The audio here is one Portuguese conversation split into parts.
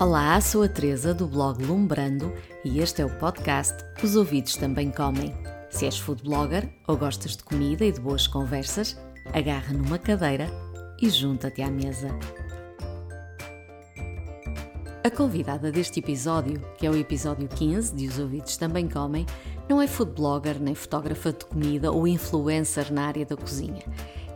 Olá, sou a Teresa do blog Lumbrando e este é o podcast Os Ouvidos Também Comem. Se és food blogger ou gostas de comida e de boas conversas, agarra numa cadeira e junta-te à mesa. A convidada deste episódio, que é o episódio 15 de Os Ouvidos Também Comem, não é food blogger, nem fotógrafa de comida ou influencer na área da cozinha.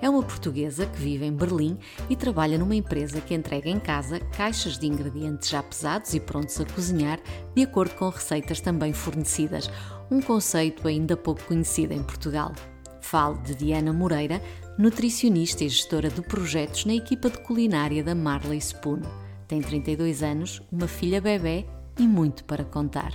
É uma portuguesa que vive em Berlim e trabalha numa empresa que entrega em casa caixas de ingredientes já pesados e prontos a cozinhar, de acordo com receitas também fornecidas, um conceito ainda pouco conhecido em Portugal. Falo de Diana Moreira, nutricionista e gestora de projetos na equipa de culinária da Marley Spoon. Tem 32 anos, uma filha bebê e muito para contar.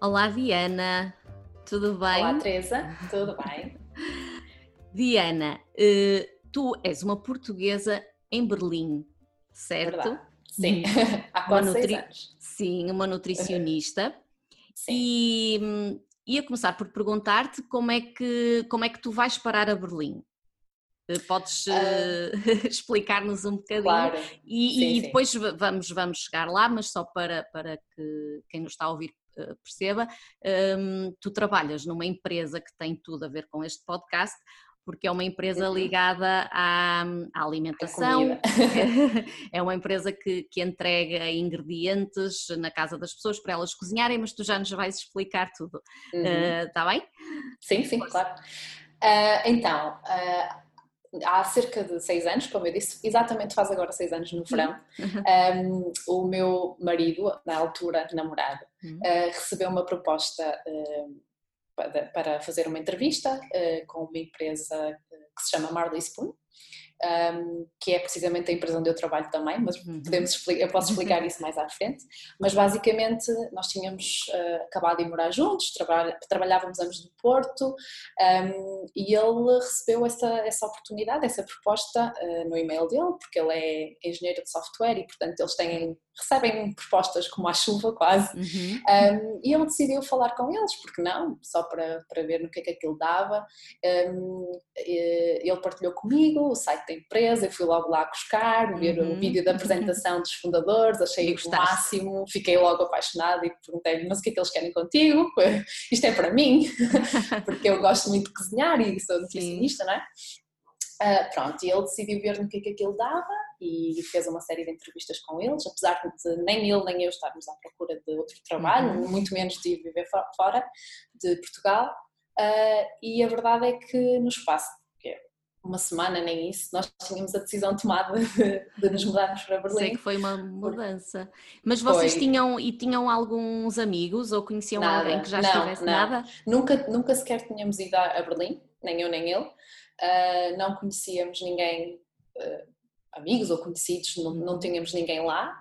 Olá, Diana. Tudo bem? Olá, Teresa. Tudo bem? Diana, eh, tu és uma portuguesa em Berlim, certo? Verdade. Sim, há quase nutri... anos. Sim, uma nutricionista. Sim. E hum, ia começar por perguntar-te como é que como é que tu vais parar a Berlim? Eh, podes uh, explicar-nos um bocadinho claro. e, sim, e depois sim. vamos, vamos chegar lá, mas só para, para que quem nos está a ouvir perceba, um, tu trabalhas numa empresa que tem tudo a ver com este podcast, porque é uma empresa uhum. ligada à, à alimentação, é uma empresa que, que, entrega ingredientes na casa das pessoas para elas cozinharem, mas tu já nos vais explicar tudo, está uhum. uh, bem? Sim, sim, claro. Uh, então, uh, há cerca de seis anos, como eu disse, exatamente faz agora seis anos no verão, um, o meu marido, na altura namorado, uh, recebeu uma proposta uh, para, para, fazer uma entrevista uh, com uma empresa que se chama Marley Spoon, um, que é precisamente a empresa onde eu trabalho também, mas uhum. podemos, eu posso explicar isso mais à frente. Mas basicamente nós tínhamos uh, acabado de morar juntos, trabalha, trabalhávamos ambos no Porto um, e ele recebeu essa, essa oportunidade, essa proposta uh, no e-mail dele, porque ele é engenheiro de software e portanto eles têm recebem propostas como a chuva quase uhum. um, e ele decidiu falar com eles, porque não, só para, para ver no que é que aquilo dava um, ele partilhou comigo o site da empresa, eu fui logo lá buscar, ver uhum. o vídeo da apresentação dos fundadores, achei o máximo, fiquei logo apaixonada e perguntei-lhe, mas o que é que eles querem contigo? Isto é para mim, porque eu gosto muito de cozinhar e sou nutricionista, não é? Uh, pronto, e ele decidiu ver no que é que aquilo dava e fez uma série de entrevistas com eles, apesar de nem ele nem eu estarmos à procura de outro trabalho, uhum. muito menos de viver fora de Portugal. Uh, e a verdade é que no espaço uma semana, nem isso, nós tínhamos a decisão tomada de, de nos mudarmos para Berlim. Sei que foi uma mudança. Mas vocês foi. tinham e tinham alguns amigos ou conheciam nada, alguém que já não, estivesse não. nada? Nunca, nunca sequer tínhamos ido a Berlim, nem eu nem ele. Uh, não conhecíamos ninguém, uh, amigos ou conhecidos, não, não tínhamos ninguém lá.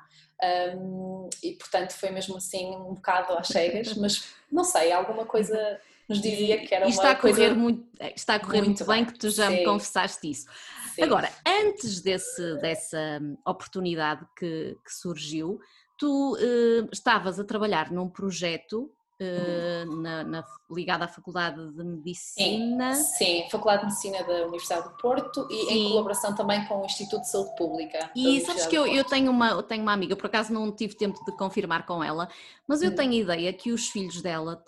Um, e portanto foi mesmo assim um bocado às cegas, mas não sei, alguma coisa nos dizia que era e está uma coisa. A correr muito, está a correr muito, muito bem, que tu já Sim. me confessaste isso. Sim. Agora, antes desse, dessa oportunidade que, que surgiu, tu uh, estavas a trabalhar num projeto Uh, na, na, ligada à Faculdade de Medicina. Sim, sim, Faculdade de Medicina da Universidade do Porto e sim. em colaboração também com o Instituto de Saúde Pública. E sabes que eu, eu, tenho, uma, tenho uma amiga, por acaso não tive tempo de confirmar com ela, mas eu hum. tenho a ideia que os filhos dela,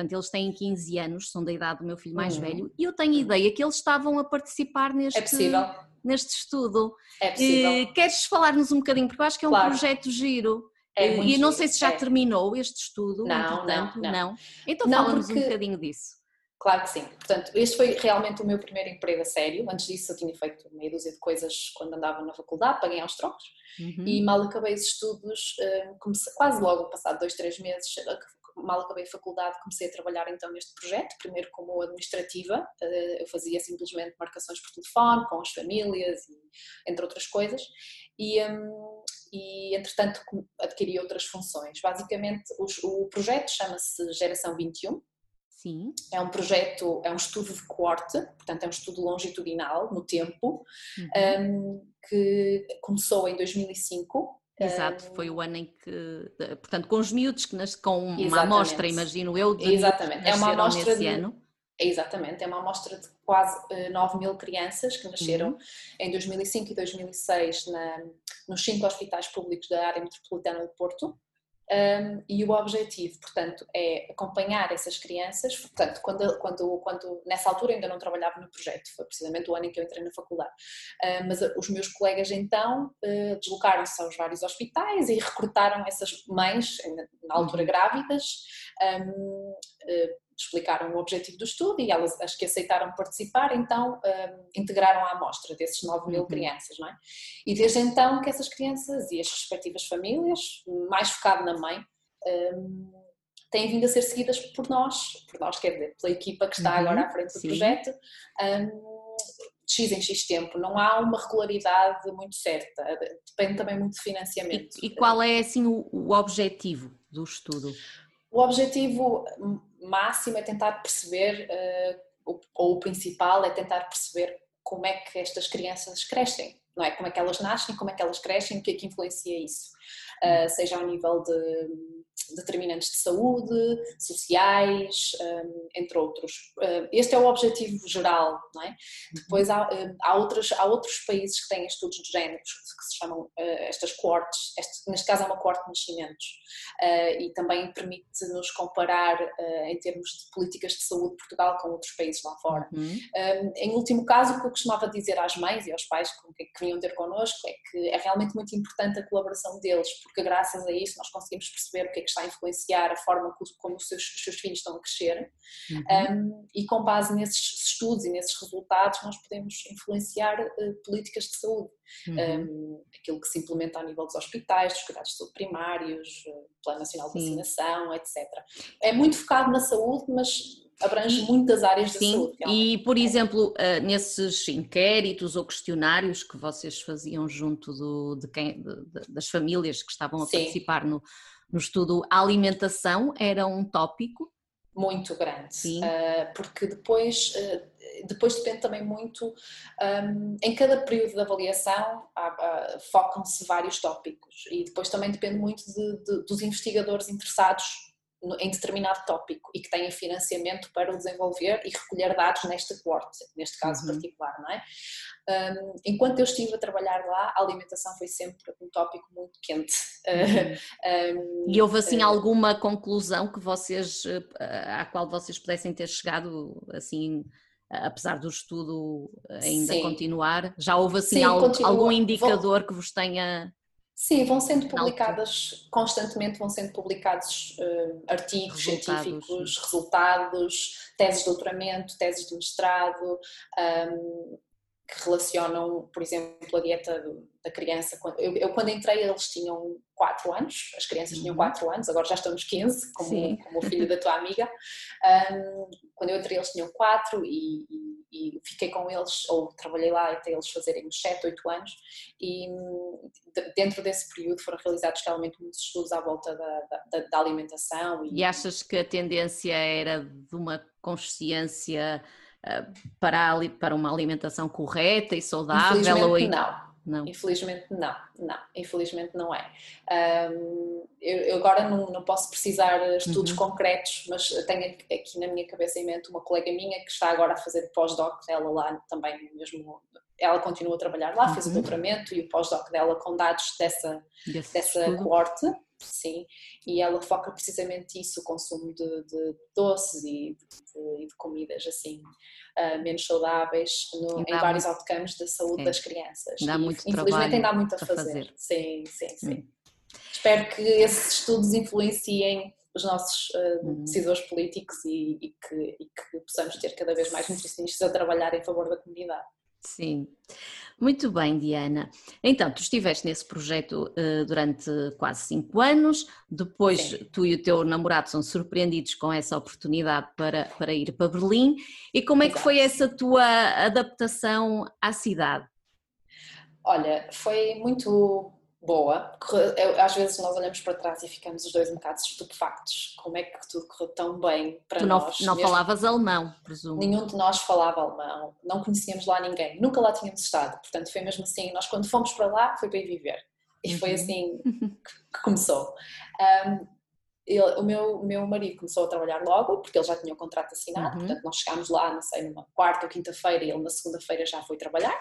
Portanto, eles têm 15 anos, são da idade do meu filho mais uhum. velho, e eu tenho a ideia que eles estavam a participar neste, é neste estudo. É possível. Uh, queres falar-nos um bocadinho? Porque eu acho que é um claro. projeto giro. É e não sei se já é. terminou este estudo, não, não, não, não. Então fala-nos porque... um bocadinho disso. Claro que sim. Portanto, este foi realmente o meu primeiro emprego a sério. Antes disso, eu tinha feito meia dúzia de coisas quando andava na faculdade, paguei aos trocos. Uhum. E mal acabei os estudos, eh, comecei, quase logo, passado dois, três meses, mal acabei a faculdade, comecei a trabalhar então neste projeto, primeiro como administrativa, eh, eu fazia simplesmente marcações por telefone, com as famílias, entre outras coisas, e, um, e entretanto adquiri outras funções. Basicamente, o, o projeto chama-se Geração 21, Sim. É um projeto, é um estudo de corte, portanto é um estudo longitudinal no tempo, uhum. um, que começou em 2005 Exato, foi o ano em que, portanto, com os miúdos que nas, com uma Exatamente. amostra, imagino eu, de Exatamente. É uma amostra de, ano. Exatamente, é uma amostra de quase uh, 9 mil crianças que nasceram uhum. em 2005 e 2006 na, nos cinco hospitais públicos da área metropolitana de Porto um, e o objetivo, portanto, é acompanhar essas crianças. Portanto, quando, quando, quando nessa altura ainda não trabalhava no projeto, foi precisamente o ano em que eu entrei na faculdade. Uh, mas os meus colegas então uh, deslocaram-se aos vários hospitais e recrutaram essas mães, na altura uhum. grávidas, um, uh, explicaram o objetivo do estudo e elas, as que aceitaram participar, então um, integraram a amostra desses 9 mil uhum. crianças, não é? E desde então que essas crianças e as respectivas famílias, mais focado na mãe, um, têm vindo a ser seguidas por nós, por nós, quer dizer, pela equipa que está uhum. agora à frente do Sim. projeto, um, de X em X tempo, não há uma regularidade muito certa, depende também muito de financiamento. E, e qual é assim o, o objetivo do estudo? O objetivo máximo é tentar perceber, uh, ou o principal é tentar perceber como é que estas crianças crescem, não é? Como é que elas nascem, como é que elas crescem, o que é que influencia isso, uh, seja ao nível de determinantes de saúde, sociais, hum, entre outros. Hum, este é o objetivo geral, não é? Depois há, hum, há, outros, há outros países que têm estudos de género que se chamam estas coortes, este, neste caso é uma coorte de nascimentos, e também permite-nos comparar em termos de políticas de saúde de Portugal com outros países lá fora. Uhum. Em último caso, o que eu costumava dizer às mães e aos pais que, que vinham ter connosco é que é realmente muito importante a colaboração deles, porque graças a isso nós conseguimos perceber o que é que está a influenciar a forma como os seus, os seus filhos estão a crescer uhum. um, e com base nesses estudos e nesses resultados nós podemos influenciar uh, políticas de saúde. Uhum. Um, aquilo que se implementa a nível dos hospitais, dos cuidados de saúde primários, uh, Plano Nacional de Sim. Vacinação, etc. É muito focado na saúde, mas abrange muitas áreas Sim, da saúde. Realmente. E, por exemplo, uh, nesses inquéritos ou questionários que vocês faziam junto do, de quem, de, das famílias que estavam a Sim. participar no, no estudo, a alimentação era um tópico? Muito grande, uh, porque depois, uh, depois depende também muito, um, em cada período de avaliação focam-se vários tópicos. E depois também depende muito de, de, dos investigadores interessados em determinado tópico e que tenha financiamento para o desenvolver e recolher dados nesta coorte, neste caso uhum. particular, não é? Um, enquanto eu estive a trabalhar lá, a alimentação foi sempre um tópico muito quente. Uhum. um, e houve assim uh, alguma conclusão que vocês, à qual vocês pudessem ter chegado assim apesar do estudo ainda sim. continuar, já houve assim sim, algum, algum indicador Vou... que vos tenha Sim, vão sendo publicadas constantemente, vão sendo publicados uh, artigos resultados, científicos, resultados, teses de doutoramento, teses de mestrado, um, que relacionam, por exemplo, a dieta da criança. Eu, eu, quando entrei eles tinham 4 anos, as crianças tinham 4 uhum. anos, agora já estamos 15, como, como o filho da tua amiga. Um, quando eu entrei eles tinham 4 e, e, e, fiquei com eles, ou trabalhei lá até eles fazerem uns 7, 8 anos e dentro desse período foram realizados realmente muitos estudos à volta da, da, da alimentação. E... e achas que a tendência era de uma consciência para, para uma alimentação correta e saudável? Infelizmente ou... não. Não. Infelizmente não, não, infelizmente não é. Um, eu, eu, agora não, não, posso precisar estudos uhum. concretos, mas tenho aqui na minha cabeça em mente uma colega minha que está agora a fazer pós-doc, ela lá também mesmo, ela continua a trabalhar lá, uhum. fez o uhum. doutoramento e o pós-doc dela com dados dessa, dessa coorte sim, e ela foca precisamente isso, o consumo de, de doces e de, de, comidas assim uh, menos saudáveis no, em vários muito... outcomes da saúde das crianças. Dá e, muito infelizmente ainda há muito a fazer. fazer. Sim, sim, sim. Hum. Espero que esses estudos influenciem os nossos uh, decisores políticos e, e, que, e que possamos ter cada vez mais nutricionistas a trabalhar em favor da comunidade. Sim. Muito bem, Diana. Então, tu estiveste nesse projeto uh, durante quase cinco anos, depois Sim. tu e o teu namorado são surpreendidos com essa oportunidade para, para ir para Berlim. E como é Exato. que foi essa tua adaptação à cidade? Olha, foi muito boa. Às vezes nós olhamos para trás e ficamos os dois um bocado estupefactos. Como é que tudo correu tão bem para tu não, nós? Não falavas alemão, presumo. Nenhum de nós falava alemão, não conhecíamos lá ninguém, nunca lá tínhamos estado. Portanto, foi mesmo assim. Nós, quando fomos para lá, foi para ir viver. E uhum. foi assim que começou. Um, ele, o meu, meu marido começou a trabalhar logo, porque ele já tinha o contrato assinado, uhum. portanto nós chegámos lá, não sei, numa quarta ou quinta-feira e ele na segunda-feira já foi trabalhar.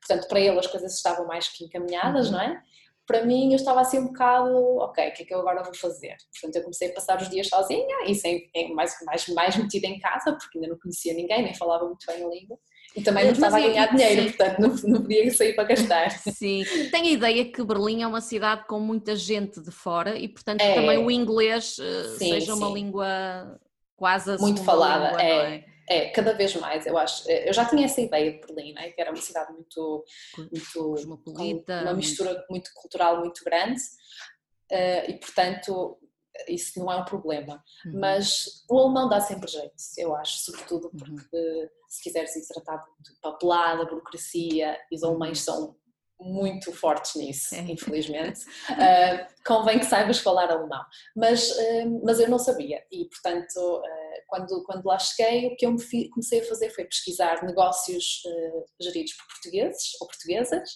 Portanto, para ele as coisas estavam mais que encaminhadas, uhum. não é? Para mim eu estava assim um bocado, ok, o que é que eu agora vou fazer? Portanto, eu comecei a passar os dias sozinha e sem, mais, mais, mais metida em casa, porque ainda não conhecia ninguém, nem falava muito bem a língua. E também não estava a ganhar dinheiro, sim. portanto não, não podia sair para gastar. Sim, tenho a ideia que Berlim é uma cidade com muita gente de fora e, portanto, é. também o inglês eh, sim, seja uma língua quase Muito falada, língua, é. é. É, cada vez mais, eu acho. Eh, eu já tinha essa ideia de Berlim, né? que era uma cidade muito. muito uma mistura muito cultural muito grande uh, e, portanto, isso não é um problema. Uhum. Mas o alemão dá sempre jeito, eu acho, sobretudo uhum. porque uhum. se quiseres ir tratado de papelada, burocracia, e os alemães uhum. são muito fortes nisso, é. infelizmente. Uh, convém que saibas falar alemão. Mas, uh, mas eu não sabia e, portanto, quando, quando lá cheguei, o que eu comecei a fazer foi pesquisar negócios geridos por portugueses ou portuguesas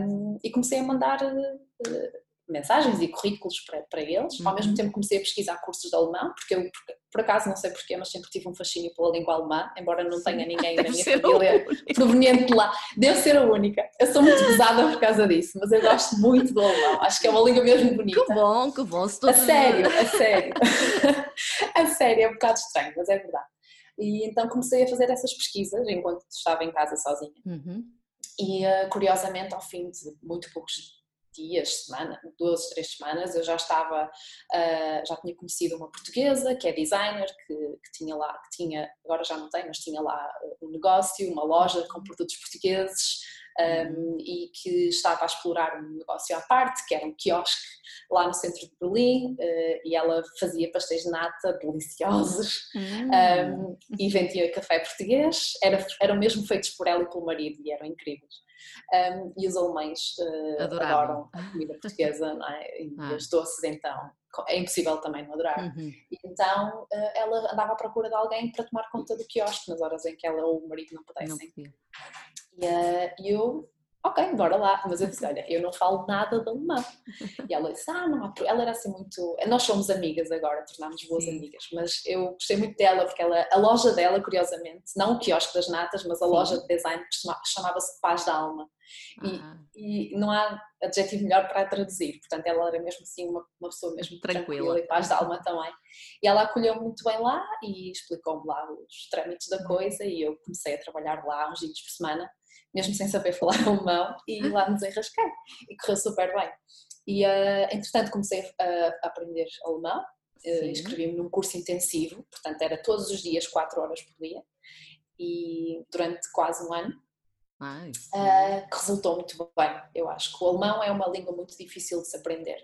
um, e comecei a mandar mensagens e currículos para, para eles. Uhum. Ao mesmo uhum. tempo comecei a pesquisar cursos de alemão, porque eu, por, por acaso, não sei porquê, mas sempre tive um fascínio pela língua alemã, embora não tenha ninguém na minha família proveniente de lá. Devo ser a única. Eu sou muito pesada por causa disso, mas eu gosto muito do alemão. Acho que é uma língua mesmo bonita. Que bom, que bom. A sério, a sério. a sério, é um bocado estranho, mas é verdade. E então comecei a fazer essas pesquisas enquanto estava em casa sozinha. Uhum. E uh, curiosamente, ao fim de muito poucos dias, semana, duas, três semanas, eu já estava, uh, já tinha conhecido uma portuguesa que é designer, que, que, tinha lá, que tinha, agora já não tem, mas tinha lá um negócio, uma loja com produtos portugueses um, e que estava a explorar um negócio à parte, que era um quiosque lá no centro de Berlim, uh, e ela fazia pastéis de nata deliciosos um, hum. e vendia café português, era, eram mesmo feitos por ela e pelo marido e eram incríveis. Um, e os alemães uh, adoram a comida portuguesa é? e ah. os doces, então é impossível também não adorar. Uhum. Então uh, ela andava à procura de alguém para tomar conta do quiosque nas horas em que ela ou o marido não pudessem. Não e uh, eu ok, bora lá. Mas eu disse, olha, eu não falo nada de alemão. E ela disse, ah, não, ela era assim muito. Nós somos amigas agora, tornámos boas Sim. amigas, mas eu gostei muito dela porque ela, a loja dela, curiosamente, não o quiosque das natas, mas a Sim. loja de design chamava-se Paz da Alma. E, ah. e, não há adjetivo melhor para traduzir, portanto ela era mesmo assim uma, uma pessoa mesmo tranquila. tranquila e paz da alma também. E ela acolheu muito bem lá e explicou-me lá os trâmites da coisa e eu comecei a trabalhar lá uns dias por semana mesmo sem saber falar alemão, e lá me desenrasquei. E correu super bem. E, uh, entretanto, comecei a, a aprender alemão, uh, inscrevi-me num curso intensivo, portanto, era todos os dias, 4 horas por dia, e durante quase um ano. uh, que resultou muito bem, eu acho. Que o alemão é uma língua muito difícil de se aprender.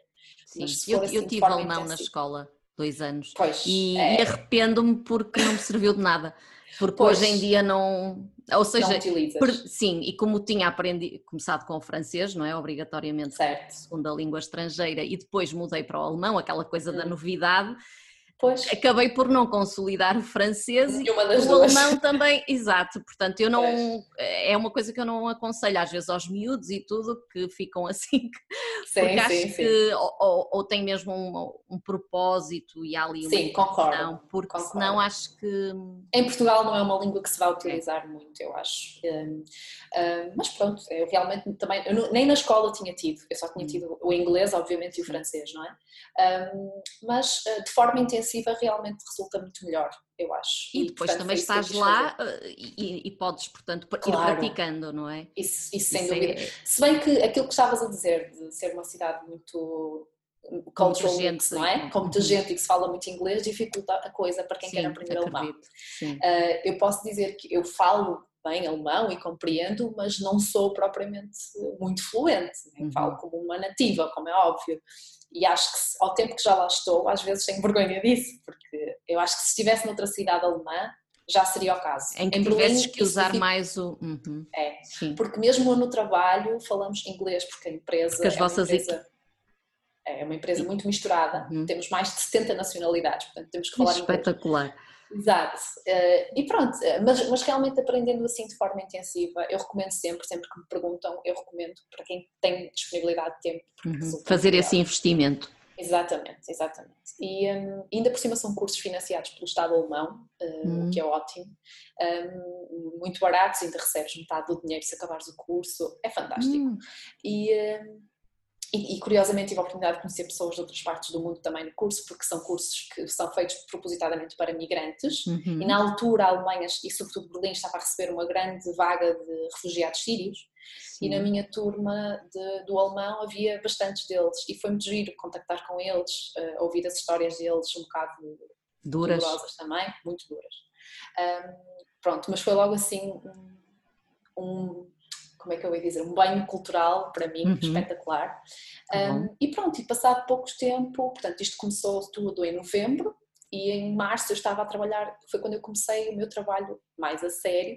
Sim, eu, assim, eu tive alemão na escola, dois anos, pois, e, é... e arrependo-me porque não me serviu de nada porque pois, hoje em dia não. Ou seja, per, sim, e como tinha aprendido, começado com o francês, não é? Obrigatoriamente, certo. segunda língua estrangeira, e depois mudei para o alemão, aquela coisa hum. da novidade, Pois. Acabei por não consolidar o francês e o alemão também, exato, portanto eu não, pois. é uma coisa que eu não aconselho às vezes aos miúdos e tudo que ficam assim, sim, porque sim, acho sim. que ou, ou, tem mesmo um, um, propósito e há ali uma sim, concordo, porque concordo. senão acho que... Em Portugal não é uma língua que se vai utilizar é. muito, eu acho, um, um, mas pronto, eu realmente também, eu não, nem na escola tinha tido, eu só tinha hum. tido o inglês obviamente e o francês, não é? mas eh, de forma intensiva realmente resulta muito melhor, eu acho. E, e depois portanto, também estás lá eh, e, e, podes, portanto, claro. ir praticando, não é? Isso, isso sem isso dúvida. É... Se bem que aquilo que estavas a dizer de ser uma cidade muito cultural mix, não é? Com muita uhum. gente e que se fala muito inglês, dificulta a coisa para quem sim, quer aprender alemão. Uh, eu posso dizer que eu falo bem alemão e compreendo, mas não sou propriamente muito fluente, uhum. falo como uma nativa, como é óbvio. E acho que ao tempo que já lá estou, às vezes tenho vergonha disso, porque eu acho que se estivesse noutra cidade alemã, já seria o caso. Em que em tivesses que usar mais o. Uhum. É, Sim. porque mesmo no trabalho falamos inglês, porque a empresa. Porque as é vossas uma empresa, é uma empresa muito misturada, uhum. temos mais de 70 nacionalidades, portanto temos que falar Espetacular. Inglês. Exato. Uh, e pronto, eh, mas, mas realmente aprendendo assim de forma intensiva, eu recomendo sempre, sempre que me perguntam, eu recomendo para quem tem disponibilidade de tempo. Uhum. Fazer esse investimento. Exatamente, exatamente. E um, ainda por cima são cursos financiados pelo Estado alemão, hum. o que é ótimo. Um, muito baratos, ainda recebes metade do dinheiro se acabares o curso, é fantástico. Hum. E, um, e, e, curiosamente tive a oportunidade de conhecer pessoas de outras partes do mundo também no curso, porque são cursos que são feitos propositadamente para migrantes. Uhum. E na altura a Alemanha e sobretudo Berlim estava a receber uma grande vaga de refugiados sírios. Sim. E na minha turma de, do alemão havia bastantes deles e foi muito giro contactar com eles, uh, ouvir as histórias deles um bocado duras. dolorosas também, muito duras. Um, pronto, mas foi logo assim um, um como é que eu ia dizer, um banho cultural para mim, uhum. espetacular. Um, e pronto, e passado pouco tempo, portanto, isto começou tudo em novembro e em março eu estava a trabalhar, foi quando eu comecei o meu trabalho mais a sério.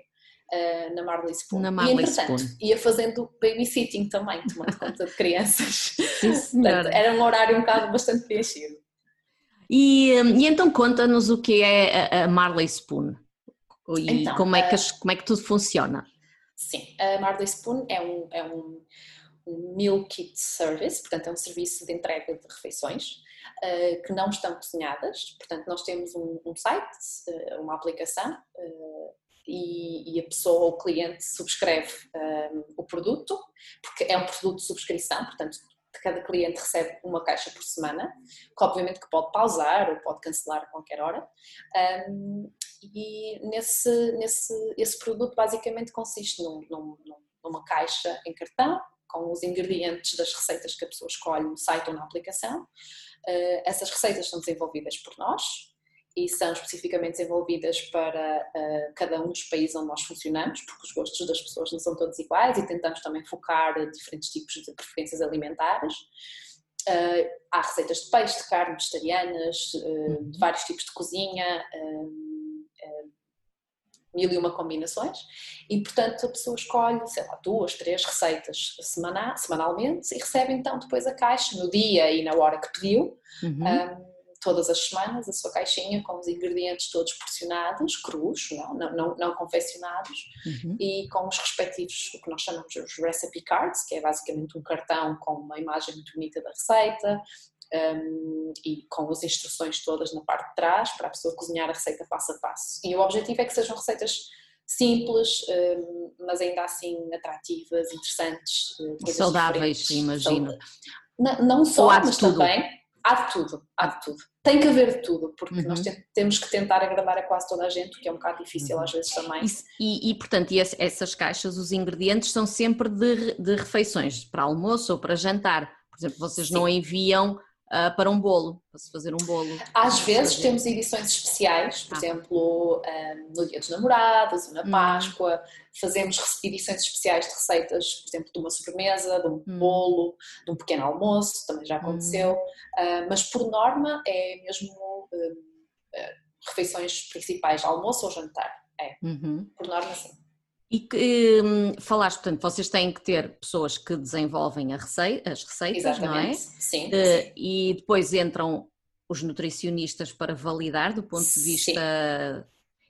Uh, na Marley Spoon. Na Marley e entretanto Spoon. ia fazendo babysitting também, tomando conta de crianças. Sim, Portanto, era um horário um bocado bastante preenchido. E, e então conta-nos o que é a Marley Spoon e então, como, é que, uh, como é que tudo funciona. Sim, a Marley Spoon é um, é um, um meal kit service, portanto é um serviço de entrega de refeições uh, que não estão cozinhadas, portanto nós temos um, um site, uh, uma aplicação uh, e, e, a pessoa ou o cliente subscreve o produto, porque é um produto de subscrição, portanto cada cliente recebe uma caixa por semana, que obviamente que pode pausar ou pode cancelar a qualquer hora. Um, e nesse, nesse esse produto basicamente consiste num, num, numa caixa em cartão com os ingredientes das receitas que a pessoa escolhe no site ou na aplicação. Uh, essas receitas são desenvolvidas por nós e são especificamente desenvolvidas para uh, cada um dos países onde nós funcionamos, porque os gostos das pessoas não são todos iguais e tentamos também focar diferentes tipos de preferências alimentares. Uh, há receitas de peixe, de carne, vegetarianas, de vários tipos de cozinha, mil e uma combinações, e portanto a pessoa escolhe, sei lá, duas, três receitas semanal, semanalmente e recebe então depois a caixa no dia e na hora que pediu, uhum. um, todas as semanas, a sua caixinha com os ingredientes todos porcionados, crus, não, não, não, não confeccionados, uhum. e com os respectivos, o que nós chamamos de recipe cards, que é basicamente um cartão com uma imagem muito bonita da receita, um, e com as instruções todas na parte de trás para a pessoa cozinhar a receita passo a passo. E o objetivo é que sejam receitas simples, um, mas ainda assim atrativas, interessantes. Eh, saudáveis, imagino. Não, não só, mas tudo. também há de tudo, há de tudo. Tem que haver de tudo, porque uhum. nós temos que tentar agradar a quase toda a gente, o que é um bocado difícil uhum. às vezes também. E, e portanto, e essas caixas, os ingredientes são sempre de, de refeições, para almoço ou para jantar. Por exemplo, vocês Sim. não enviam uh, para um bolo, para se fazer um bolo. Às vezes fazer. temos edições especiais, por ah. exemplo, um, no Dia dos Namorados, na hum. Páscoa, hum. fazemos edições especiais de receitas, por exemplo, de uma sobremesa, de um hum. bolo, de um pequeno almoço, também já aconteceu, hum. uh, mas por norma é mesmo uh, refeições principais, almoço ou jantar. É, uhum. por norma sim. E que hum, falaste, portanto, vocês têm que ter pessoas que desenvolvem receita, as receitas, Exatamente. não é? Sim, uh, sim. E depois entram os nutricionistas para validar do ponto de vista. Sim.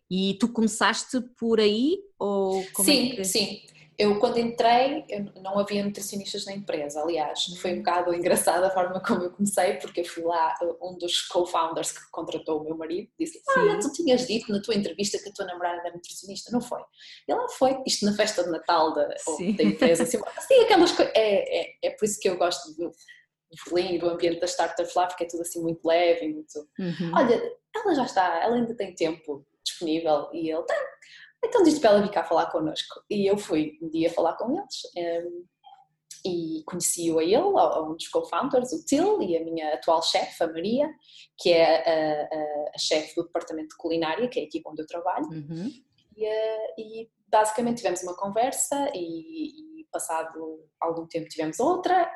E tu começaste por aí? Ou como é sim, é que... sim. Eu, quando entrei, eu não havia nutricionistas na empresa, aliás, foi um bocado engraçada a forma como eu comecei, porque eu fui lá, um dos co-founders que contratou o meu marido, disse: Olha, tu tinhas dito na tua entrevista que a tua namorada era nutricionista, não foi? E ela foi, isto na festa de Natal da, da empresa, assim, assim, aquelas coisas. É, é, é por isso que eu gosto de Berlim, do ambiente da startup lá, porque é tudo assim muito leve, muito. Uhum. Olha, ela já está, ela ainda tem tempo disponível e ele tem então disse para ela vir cá falar connosco. E eu fui um dia falar com eles um, ehm, e conheci-o a ele, a um dos co-founders, o Till, e a minha atual chefe, a Maria, que é a, a, a chefe do departamento de culinária, que é aqui onde eu trabalho. Uhum. E, uh, e, basicamente tivemos uma conversa e, e, passado algum tempo tivemos outra,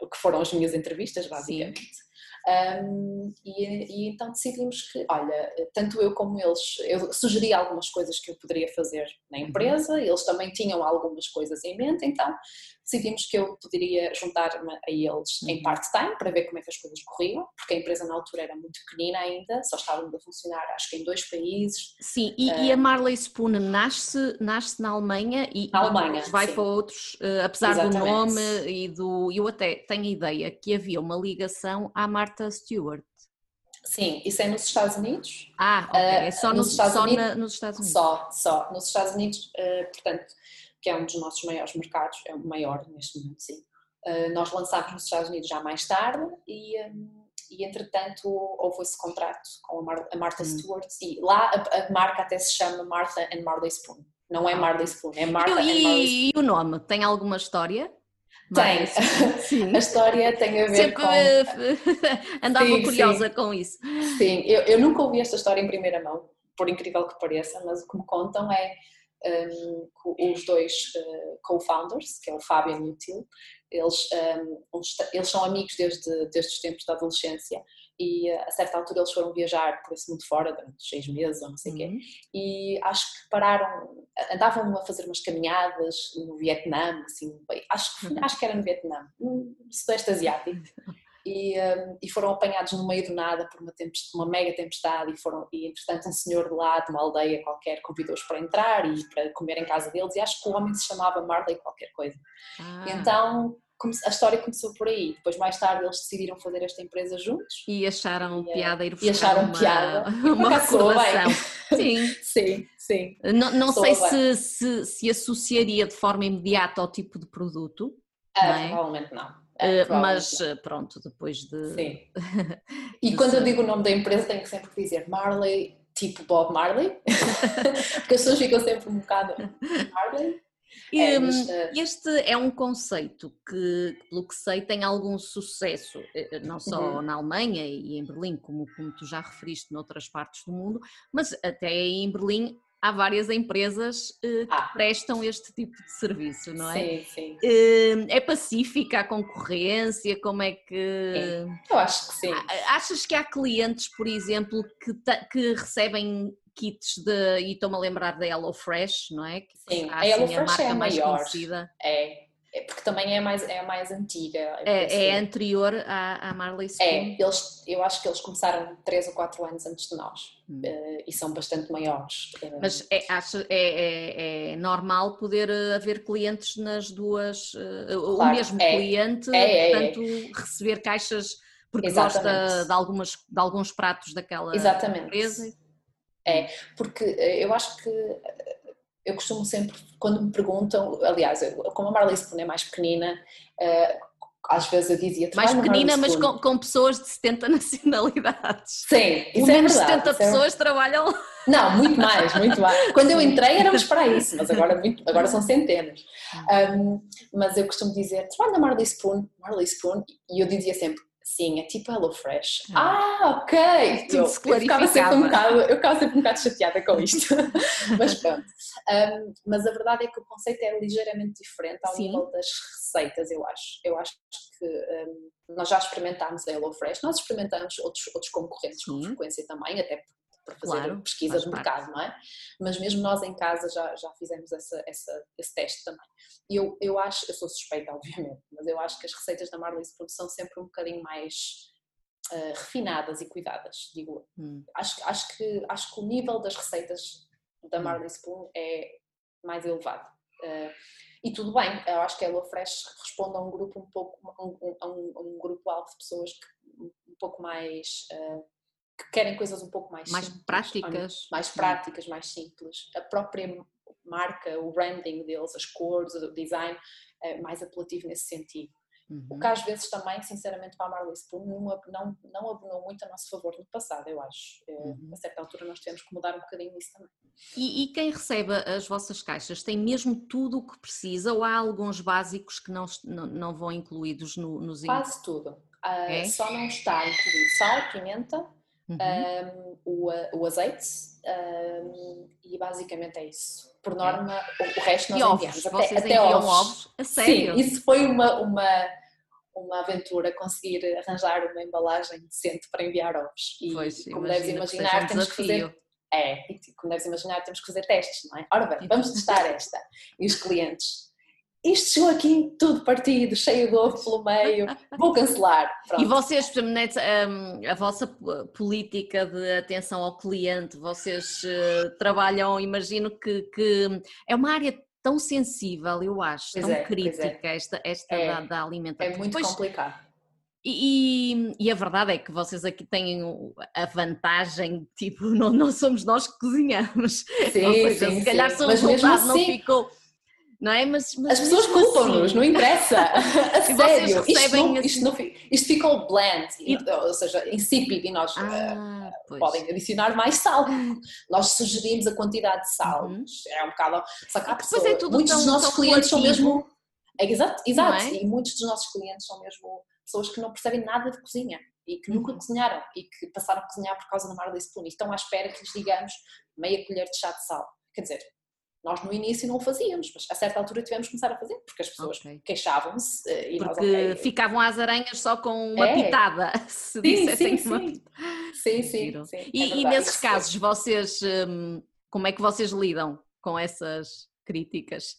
que foram as minhas entrevistas, basicamente. Sim. Um, e, e, então decidimos que, olha, tanto eu como eles, eu sugeri algumas coisas que eu poderia fazer na uhum. empresa, eles também tinham algumas coisas em mente, então decidimos que eu poderia juntar-me a eles em uhum. part-time para ver como é que as coisas corriam, porque a empresa na altura era muito pequenina ainda, só estávamos a funcionar acho que em dois países. Sim, e, uh, e a Marley Spoon nasce, nasce na Alemanha e, na Alemanha, vai sim. para outros, uh, apesar Exatamente. do nome e do. Eu até tenho a ideia que havia uma ligação à Martha Stewart. Sim, isso é nos Estados Unidos. Ah, ok. é só, nos, nos, Estados só Unidos, na, nos Estados Unidos. Só, só. Nos Estados Unidos, portanto que é um dos nossos maiores mercados, é o maior neste momento, sim. Uh, nós lançámos nos Estados Unidos já mais tarde e, um, e entretanto houve esse contrato com a, Mar a Martha hum. Stewart e lá a, a, marca até se chama Martha and Marley Spoon. Não é ah. Marley Spoon, é Martha e, and Marley Spoon. E o nome, tem alguma história? Tem. Sim. A história tem a ver Sempre com. Andava sim, curiosa sim. com isso. Sim, eu, eu nunca ouvi esta história em primeira mão, por incrível que pareça, mas o que me contam é um, os dois uh, co-founders, que é o Fábio e o Til, eles, um, eles são amigos desde, desde os tempos da adolescência e uh, a certa altura eles foram viajar por esse mundo fora durante seis meses ou não sei o uhum. quê e acho que pararam, andavam a fazer umas caminhadas no Vietnã, assim, acho, acho que era no Vietnã, no Sudeste Asiático e, um, e, foram apanhados no meio do nada por uma, tempestade, uma mega tempestade e foram e entretanto um senhor de lá de uma aldeia qualquer convidou-os para entrar e para comer em casa deles e acho que o homem se chamava Marley qualquer coisa. Ah. então a história começou por aí. Depois mais tarde eles decidiram fazer esta empresa juntos. E acharam e, piada ir e acharam uma, piada. uma recordação sim. Sim sim. Não, não sei se, se, se associaria de forma imediata ao tipo de produto ah, não é? provavelmente não é, mas eh, pronto, depois de. Sim. E de quando ser... eu digo o nome da empresa, tenho que sempre dizer Marley, tipo Bob Marley, porque as pessoas ficam sempre um bocado Marley. É, mas, uh... Este é um conceito que, pelo que sei, tem algum sucesso, não só uhum. na Alemanha e em Berlim, como, como tu já referiste noutras partes do mundo, mas até em Berlim há várias empresas uh, que ah. prestam este tipo de serviço, não é? Sim, sim. Uh, é pacífica a concorrência? Como é que. Sim. Eu acho que sim. Achas que há clientes, por exemplo, que, que recebem kits de. E estou-me a lembrar da HelloFresh, não é? Que sim, a HelloFresh é a maior. Conhecida. É, é, porque também é mais, é a mais antiga. É, é anterior à, à Marley Spoon? É, eles, eu acho que eles começaram 3 ou 4 anos antes de nós hum. uh, e são bastante maiores. Eh. Mas é, acho, é, é, é, normal poder eh, haver clientes nas duas, uh, claro, o mesmo é. cliente, é, portanto, receber caixas porque Exatamente. gosta de, algumas, de alguns pratos daquela Exatamente. empresa? É, porque eu acho que eu costumo sempre, quando me perguntam, aliás, eu, como a Marley Spoon é mais pequenina, uh, às vezes eu dizia mais pequenina, mas com, com, pessoas de 70 nacionalidades. Sim, isso Pelo é menos verdade, 70 é pessoas é... trabalham. Não, muito mais, muito mais. Quando eu entrei éramos para isso, mas agora, muito, agora são centenas. Um, mas eu costumo dizer, trabalho na Marley Spoon, Marley Spoon, e eu dizia sempre, Sim, é tipo HelloFresh. Ah, ah ok! Tudo eu, se eu, ficava sempre um bocado, eu ficava sempre um bocado chateada com isto. mas pronto. Um, mas a verdade é que o conceito é ligeiramente diferente ao Sim. nível das receitas, eu acho. Eu acho que um, nós já experimentámos a HelloFresh, nós experimentamos outros, outros concorrentes Sim. com frequência também, até para fazer claro, pesquisa de mercado, não é? Mas mesmo nós em casa já, já fizemos essa, essa, esse teste também. E eu, eu acho, eu sou suspeita, obviamente, mas eu acho que as receitas da Marley's Food são sempre um bocadinho mais uh, refinadas e cuidadas, digo. Hum. Acho, acho, que, acho que o nível das receitas da hum. Marley Spoon é mais elevado. Uh, e tudo bem, eu acho que a HelloFresh responde a um grupo um pouco, um, a um, um grupo alto de pessoas que, um pouco mais uh, que querem coisas um pouco mais mais simples, práticas, mais práticas, mais simples. A própria marca, o branding deles, as cores, o design, é mais apelativo nesse sentido. Uhum. O que às vezes também, sinceramente, para a Marley Spoon não, não, não abonou muito a nosso favor no passado, eu acho. É, uhum. A certa altura nós tivemos que mudar um bocadinho isso também. E, e, quem recebe as vossas caixas tem mesmo tudo o que precisa ou há alguns básicos que não, não, não vão incluídos no, nos Quase tudo. Uh, é? Só não está incluído sal, pimenta, uhum. um, o, o azeite um, e basicamente é isso. Por norma, o, o resto nós e enviamos. Ovos. Até, até ovos. ovos. A sério? Sim, isso foi uma, uma, uma aventura conseguir arranjar uma embalagem decente para enviar ovos. E pois, como deves imaginar, que temos que fazer. É, e como deves imaginar, temos que fazer testes, não é? Ora bem, vamos testar esta. E os clientes isto chegou aqui tudo partido, cheio de ovo pelo meio, vou cancelar. Pronto. E vocês, hum, a vossa política de atenção ao cliente, vocês eh, trabalham, imagino que, que é uma área tão sensível, eu acho, pois tão é, é. crítica, é. esta, esta é, da, da, alimentação. É muito Depois, complicado. E, e, a verdade é que vocês aqui têm a vantagem, tipo, não, não somos nós que cozinhamos. Sim, seja, sim, se calhar sim. o resultado assim, não ficou não é? Mas, mas as pessoas culpam-nos, assim, não interessa. A sério, isto, não, assim... isto, não, isto, ficou bland, e... ou seja, insípido, e nós ah, uh, podem adicionar mais sal. nós sugerimos a quantidade de sal, uhum. é um bocado. Só que há pessoa, é muitos tão, dos nossos clientes são mesmo. Exato, exato. É? e muitos dos nossos clientes são mesmo pessoas que não percebem nada de cozinha e que nunca uhum. cozinharam e que passaram a cozinhar por causa da Marley Spoon e estão à espera que lhes digamos meia colher de chá de sal. Quer dizer, nós no início não o fazíamos, mas a certa altura tivemos que começar a fazer, porque as pessoas okay. queixavam-se eh, e porque nós, okay, ficavam às aranhas só com uma é. pitada, se sim, dissessem sim, uma sim. Sim, sim, sim e, é e, nesses casos, vocês, hum, como é que vocês lidam com essas críticas?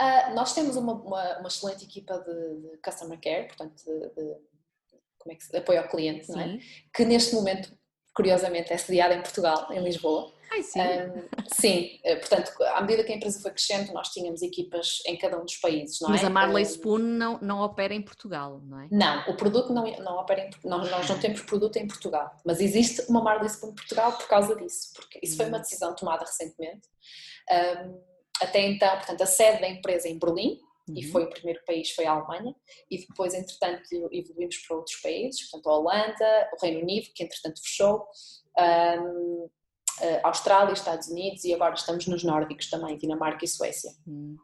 Uh, nós temos uma, uma, uma excelente equipa de, de, customer care, portanto, de, de, como é que se, apoio ao cliente, é? que neste momento, curiosamente, é sediada em Portugal, em Lisboa. Ai, sim. Um, sim, eh, portanto, à medida que a empresa foi crescendo, nós tínhamos equipas em cada um dos países, não Mas é? a Marley Spoon não, não opera em Portugal, não é? Não, o produto não, não opera em nós, nós não temos produto em Portugal, mas existe uma Marley Spoon Portugal por causa disso, porque isso foi uma hum. decisão tomada recentemente. Um, até então, portanto, a sede da empresa é em Berlim, Uhum. e foi o primeiro país foi a Alemanha e depois entretanto evoluímos para outros países, portanto a Holanda, o Reino Unido que entretanto fechou, um, uh, Austrália, Estados Unidos e agora estamos nos nórdicos também, Dinamarca e Suécia. Hum.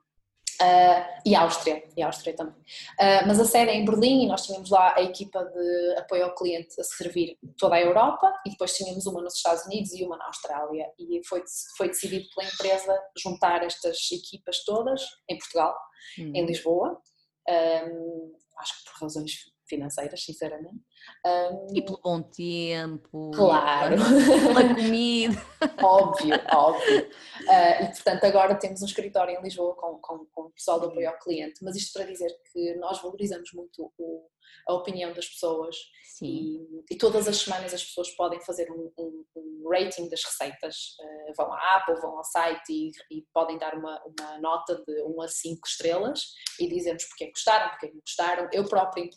Uh, e Áustria, e Áustria também. Uh, mas a sede é em Berlim e nós tínhamos lá a equipa de apoio ao cliente a servir toda a Europa e depois tínhamos uma nos Estados Unidos e uma na Austrália e foi, foi decidido pela empresa juntar estas equipas todas em Portugal, hum. em Lisboa, um, acho que por razões financeiras, sinceramente. Um, e pelo bom tempo, claro. pela comida. óbvio, óbvio. Uh, e portanto, agora temos um escritório em Lisboa com, com, com o pessoal do apoio ao cliente, mas isto para dizer que nós valorizamos muito o, a opinião das pessoas e, e, todas as semanas as pessoas podem fazer um, um, um rating das receitas. Uh, vão à Apple, vão ao site e, e, podem dar uma, uma nota de 1 a 5 estrelas e dizemos porque é gostaram, porque é não gostaram. Eu própria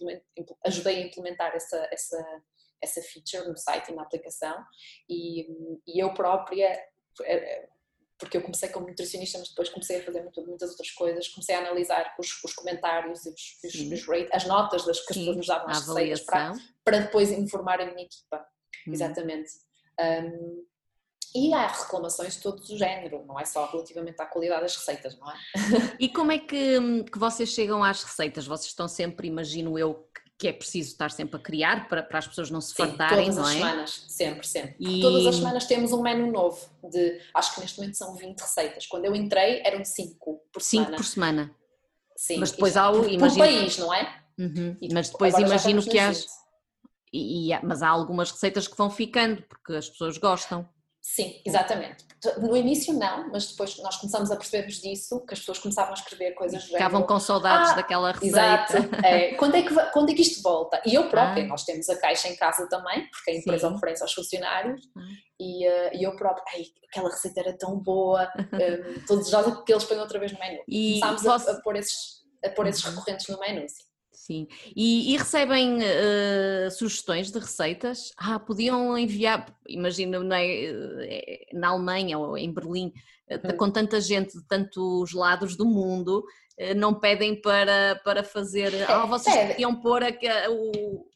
ajudei a implementar essa, essa, essa feature no site e na aplicação e, e eu própria eh, porque eu comecei como nutricionista, mas depois comecei a fazer muitas outras coisas, comecei a analisar os, os comentários e os, os, os rate, as notas das que as pessoas nos davam as receitas para, para depois informar a minha equipa. Hum. Exatamente. Um, e há reclamações de todo o género, não é só relativamente à qualidade das receitas, não é? E como é que, que vocês chegam às receitas? Vocês estão sempre, imagino eu, que é preciso estar sempre a criar para, para as pessoas não se Sim, fartarem, todas não as é? semanas, sempre, sempre. E... Todas as semanas temos um menu novo, de, acho que neste momento são 20 receitas. Quando eu entrei eram 5 por 5 semana. 5 por semana. Sim. Mas depois há o... Por, imagino... país, não é? Uhum. Mas depois imagino que há... E, e, mas há algumas receitas que vão ficando, porque as pessoas gostam. Sim, exatamente. No início não, mas depois nós começamos a perceber-nos disso, que as pessoas começavam a escrever coisas do Ficavam com saudades ah, daquela receita. Exato. É, quando, é que, quando é que isto volta? E eu própria, ah. nós temos a caixa em casa também, porque a empresa Sim. oferece aos funcionários, ah. e, uh, e, eu própria, ai, aquela receita era tão boa, todos os que eles põem outra vez no menu. E Começámos posso... a, a, pôr esses, a pôr esses uhum. recorrentes no menu, sim. Sim. E, e recebem uh, sugestões de receitas? Ah, podiam enviar, imagino na, eh, na Alemanha ou em Berlim, uh, com tanta gente de tantos lados do mundo, uh, não pedem para, para fazer. Ah, oh, vocês Pede. podiam pôr a, o,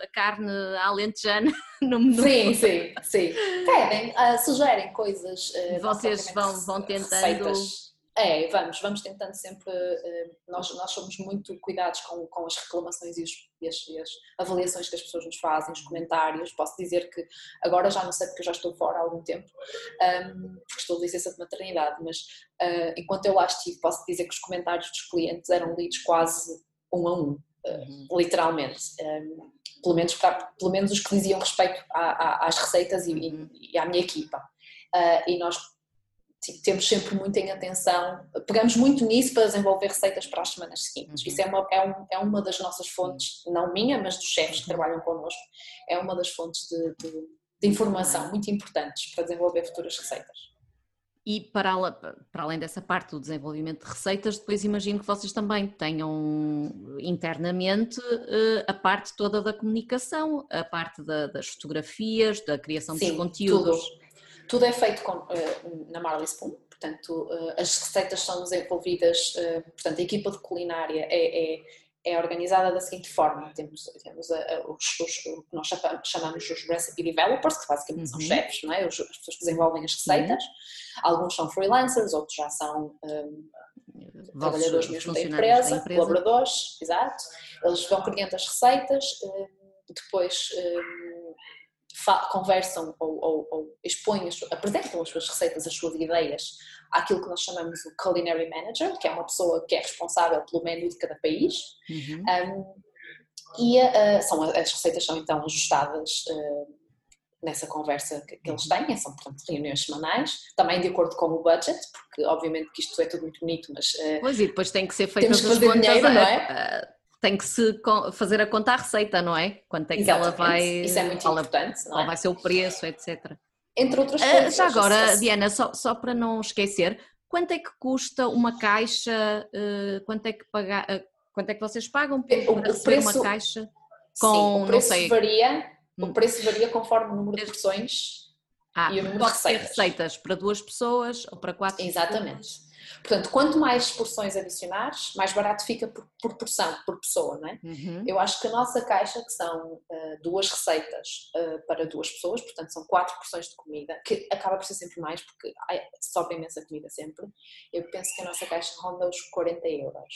a carne alentejana no menu. Sim, sim, sim. Pedem, sugerem coisas. vocês vão, vão tentando. Receitas é, vamos, vamos tentando sempre, eh, nós, nós somos muito cuidados com, com as reclamações e, os, e, as, e, as, avaliações que as pessoas nos fazem, os comentários, posso dizer que agora já não sei porque eu já estou fora há algum tempo, um, porque estou de licença de maternidade, mas uh, enquanto eu lá estive posso dizer que os comentários dos clientes eram lidos quase um a um, uh, literalmente. Um, pelo menos, para, pelo menos os que diziam respeito às receitas e, e, e, à minha equipa. Uh, e nós temos sempre muito em atenção, pegamos muito nisso para desenvolver receitas para as semanas seguintes. Uhum. Isso é uma, é, um, é, uma das nossas fontes, não minha, mas dos chefes que trabalham connosco, é uma das fontes de, de, de informação muito importantes para desenvolver futuras receitas. E para, para, além dessa parte do desenvolvimento de receitas, depois imagino que vocês também tenham internamente eh, a parte toda da comunicação, a parte da, das fotografias, da criação Sim, dos conteúdos. Tudo. Tudo é feito com, eh, na Marley Spoon, portanto, eh, as receitas são desenvolvidas, portanto, a equipa de culinária é, é, é organizada da seguinte forma: temos, temos a, a, os, os, o que nós chamamos os recipe developers, que basicamente uhum. são chefes, não é? Os, as pessoas que desenvolvem as receitas. Uhum. Alguns são freelancers, outros já são um, trabalhadores mesmo da empresa, da empresa, colaboradores, exato. Eles vão criando as receitas, um, depois. Um, conversam ou, ou, ou expõem, apresentam as suas receitas, as suas ideias àquilo que nós chamamos o Culinary Manager, que é uma pessoa que é responsável pelo menu de cada país. Uhum. Um, e uh, são, as receitas são então ajustadas uh, nessa conversa que, que, eles uhum. têm, são portanto reuniões semanais, também de acordo com o budget, porque obviamente que isto é tudo muito bonito, mas... Uh, pois e depois tem que ser feito as contas, dinheiro, não é? Tem que se fazer a conta à receita, não é? Quanto é que Exatamente. ela vai. Isso é muito qual, importante. Não é? Qual vai ser o preço, etc. Entre outras ah, coisas. já agora, Diana, só, só para não esquecer, quanto é que custa uma caixa? Uh, quanto é que pagar? Uh, quanto é que vocês pagam por, o, receber preço, uma caixa? Com, sim, o preço sei, varia. O hum. preço varia conforme o número de porções ah, e o número de receitas. receitas para duas pessoas ou para quatro Exatamente. Pessoas. Portanto, quanto mais porções adicionares, mais barato fica por, por porção, por pessoa, não é? Uhum. Eu acho que a nossa caixa, que são uh, duas receitas uh, para duas pessoas, portanto são quatro porções de comida, que acaba por ser sempre mais, porque ai, sobra imensa comida sempre, eu penso que a nossa caixa ronda os 40 euros.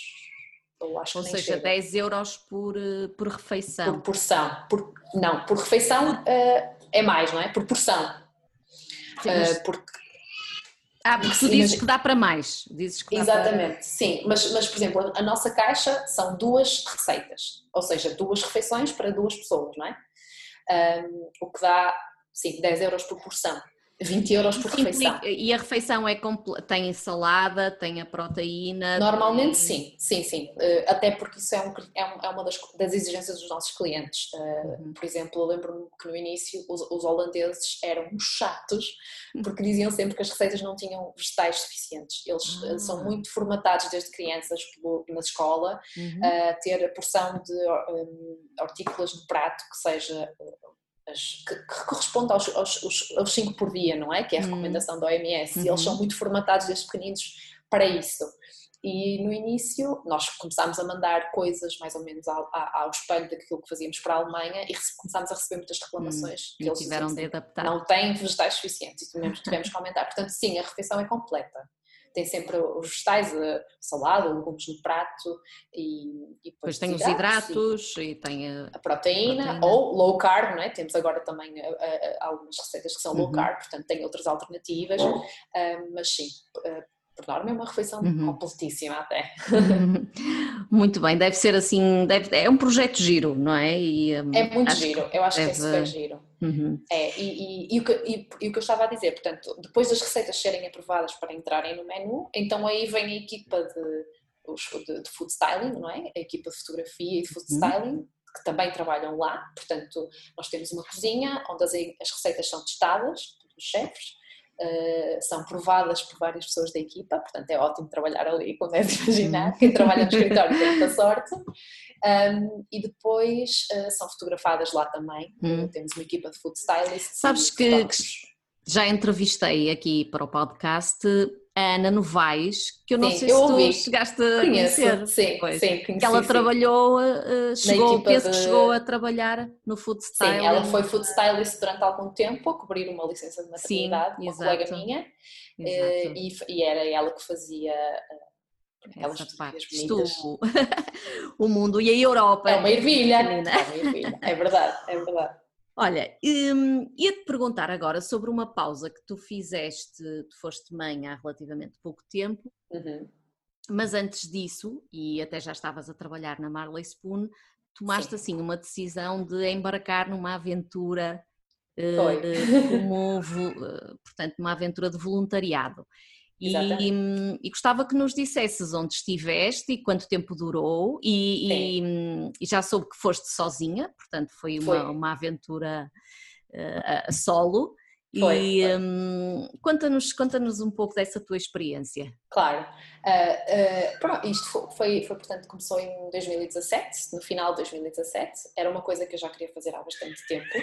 Ou, Ou seja, chega. 10 euros por, eh, por refeição. Por porção. Por, não, por refeição uh, é mais, não é? Por porção. Uh, porque ah, porque tu dizes que dá para mais. Dizes que Exatamente, para... sim. Mas, mas, por exemplo, a nossa caixa são duas receitas, ou seja, duas refeições para duas pessoas, não é? Um, o que dá, sim, 10 euros por porção. 20 euros por refeição. E a refeição é tem salada, tem a proteína? Normalmente tem... sim, sim, sim. Eh, até porque isso é, um, é, é uma das, das, exigências dos nossos clientes. Eh, uhum. Por exemplo, eu lembro-me que no início os, os, holandeses eram chatos porque diziam sempre que as receitas não tinham vegetais suficientes. Eles ah. são muito formatados desde crianças na escola uhum. a ter a porção de hortícolas no prato que seja que, que corresponde aos, aos, aos 5 por dia, não é? Que é a hum. recomendação da OMS. Uhum. Eles são uhum. muito formatados desde pequeninos para isso. E no início nós começámos a mandar coisas mais ou menos ao, ao espelho daquilo que fazíamos para a Alemanha e começámos a receber muitas reclamações. Hum, que eles tiveram de adaptar. Não têm vegetais suficientes e tivemos, tivemos que aumentar. Portanto, sim, a refeição é completa tem sempre os vegetais, a salada, legumes no prato e, e depois, depois tem os hidratos e, e tem a, a proteína, proteína, ou low carb, não é? Temos agora também a, a, algumas receitas que são uhum. low carb, portanto tem outras alternativas, uh, mas sim, uh, por norma é uma refeição uhum. completíssima até. Muito bem, deve ser assim, deve, é um projeto giro, não é? E, um, é muito giro, eu acho deve... que é super giro. Uhum. É, e, e, e, o que, e, e, o que eu estava a dizer, portanto, depois das receitas serem aprovadas para entrarem no menu, então aí vem a equipa de, de, de food styling, não é? A equipa de fotografia e de food uhum. styling, que também trabalham lá, portanto, nós temos uma cozinha onde as, as receitas são testadas pelos chefes, Uh, são provadas por várias pessoas da equipa, portanto é ótimo trabalhar ali, como é de imaginar, quem trabalha no escritório tem muita sorte. Um, e depois uh, são fotografadas lá também, hum. temos uma equipa de food stylists. Sabes que, que já entrevistei aqui para o podcast a Ana Novaes, que eu não sim, sei se tu ouvi. chegaste a conheço, conhecer. Sim, pois, sim, conheci, que ela sim. trabalhou, uh, chegou, penso de... que chegou a trabalhar no food style. Sim, ela foi food stylist durante algum tempo, a cobrir uma licença de maternidade, sim, uma exato. colega minha, uh, e, e, era ela que fazia uh, aquelas Essa parte. o mundo e a Europa. É uma ervilha. É uma ervilha, é verdade, é verdade. Olha, hum, ia-te perguntar agora sobre uma pausa que tu fizeste, tu foste mãe há relativamente pouco tempo, uhum. mas antes disso, e até já estavas a trabalhar na Marley Spoon, tomaste Sim. assim uma decisão de embarcar numa aventura uh, como, portanto, uma aventura de voluntariado. E, e, gostava que nos dissesses onde estiveste e quanto tempo durou, e, e, e já soube que foste sozinha, portanto foi uma, foi. uma aventura uh, solo. Foi, e um, conta-nos conta um pouco dessa tua experiência. Claro. Uh, uh, pronto, isto foi, foi, foi, portanto, começou em 2017, no final de 2017. Era uma coisa que eu já queria fazer há bastante tempo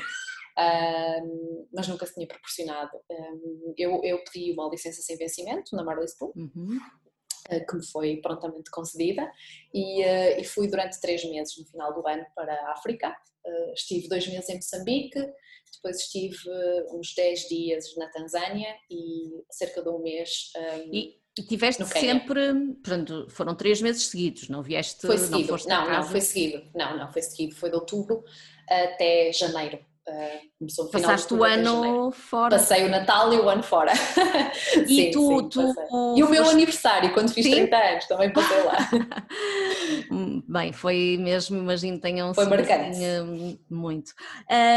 mas nunca se tinha proporcionado. Um, eu, eu, pedi uma licença sem vencimento na Marley School, uhum. uh, que me foi prontamente concedida, e, uh, e, fui durante três meses no final do ano para a África. Uh, estive dois meses em Moçambique, depois estive uns dez dias na Tanzânia e cerca de um mês. E... E tiveste sempre, portanto, foram três meses seguidos, não vieste? Foi seguido, não, não, não, foi seguido, não, não, foi seguido, foi de outubro até janeiro começou no Passaste o ano fora. Passei o Natal e o ano fora. E sim, tu, sim, tu E o meu foste... aniversário, quando fiz sim? 30 anos, também passei lá. Hum, bem, foi mesmo, imagino tenham Foi marcante. Assim, muito.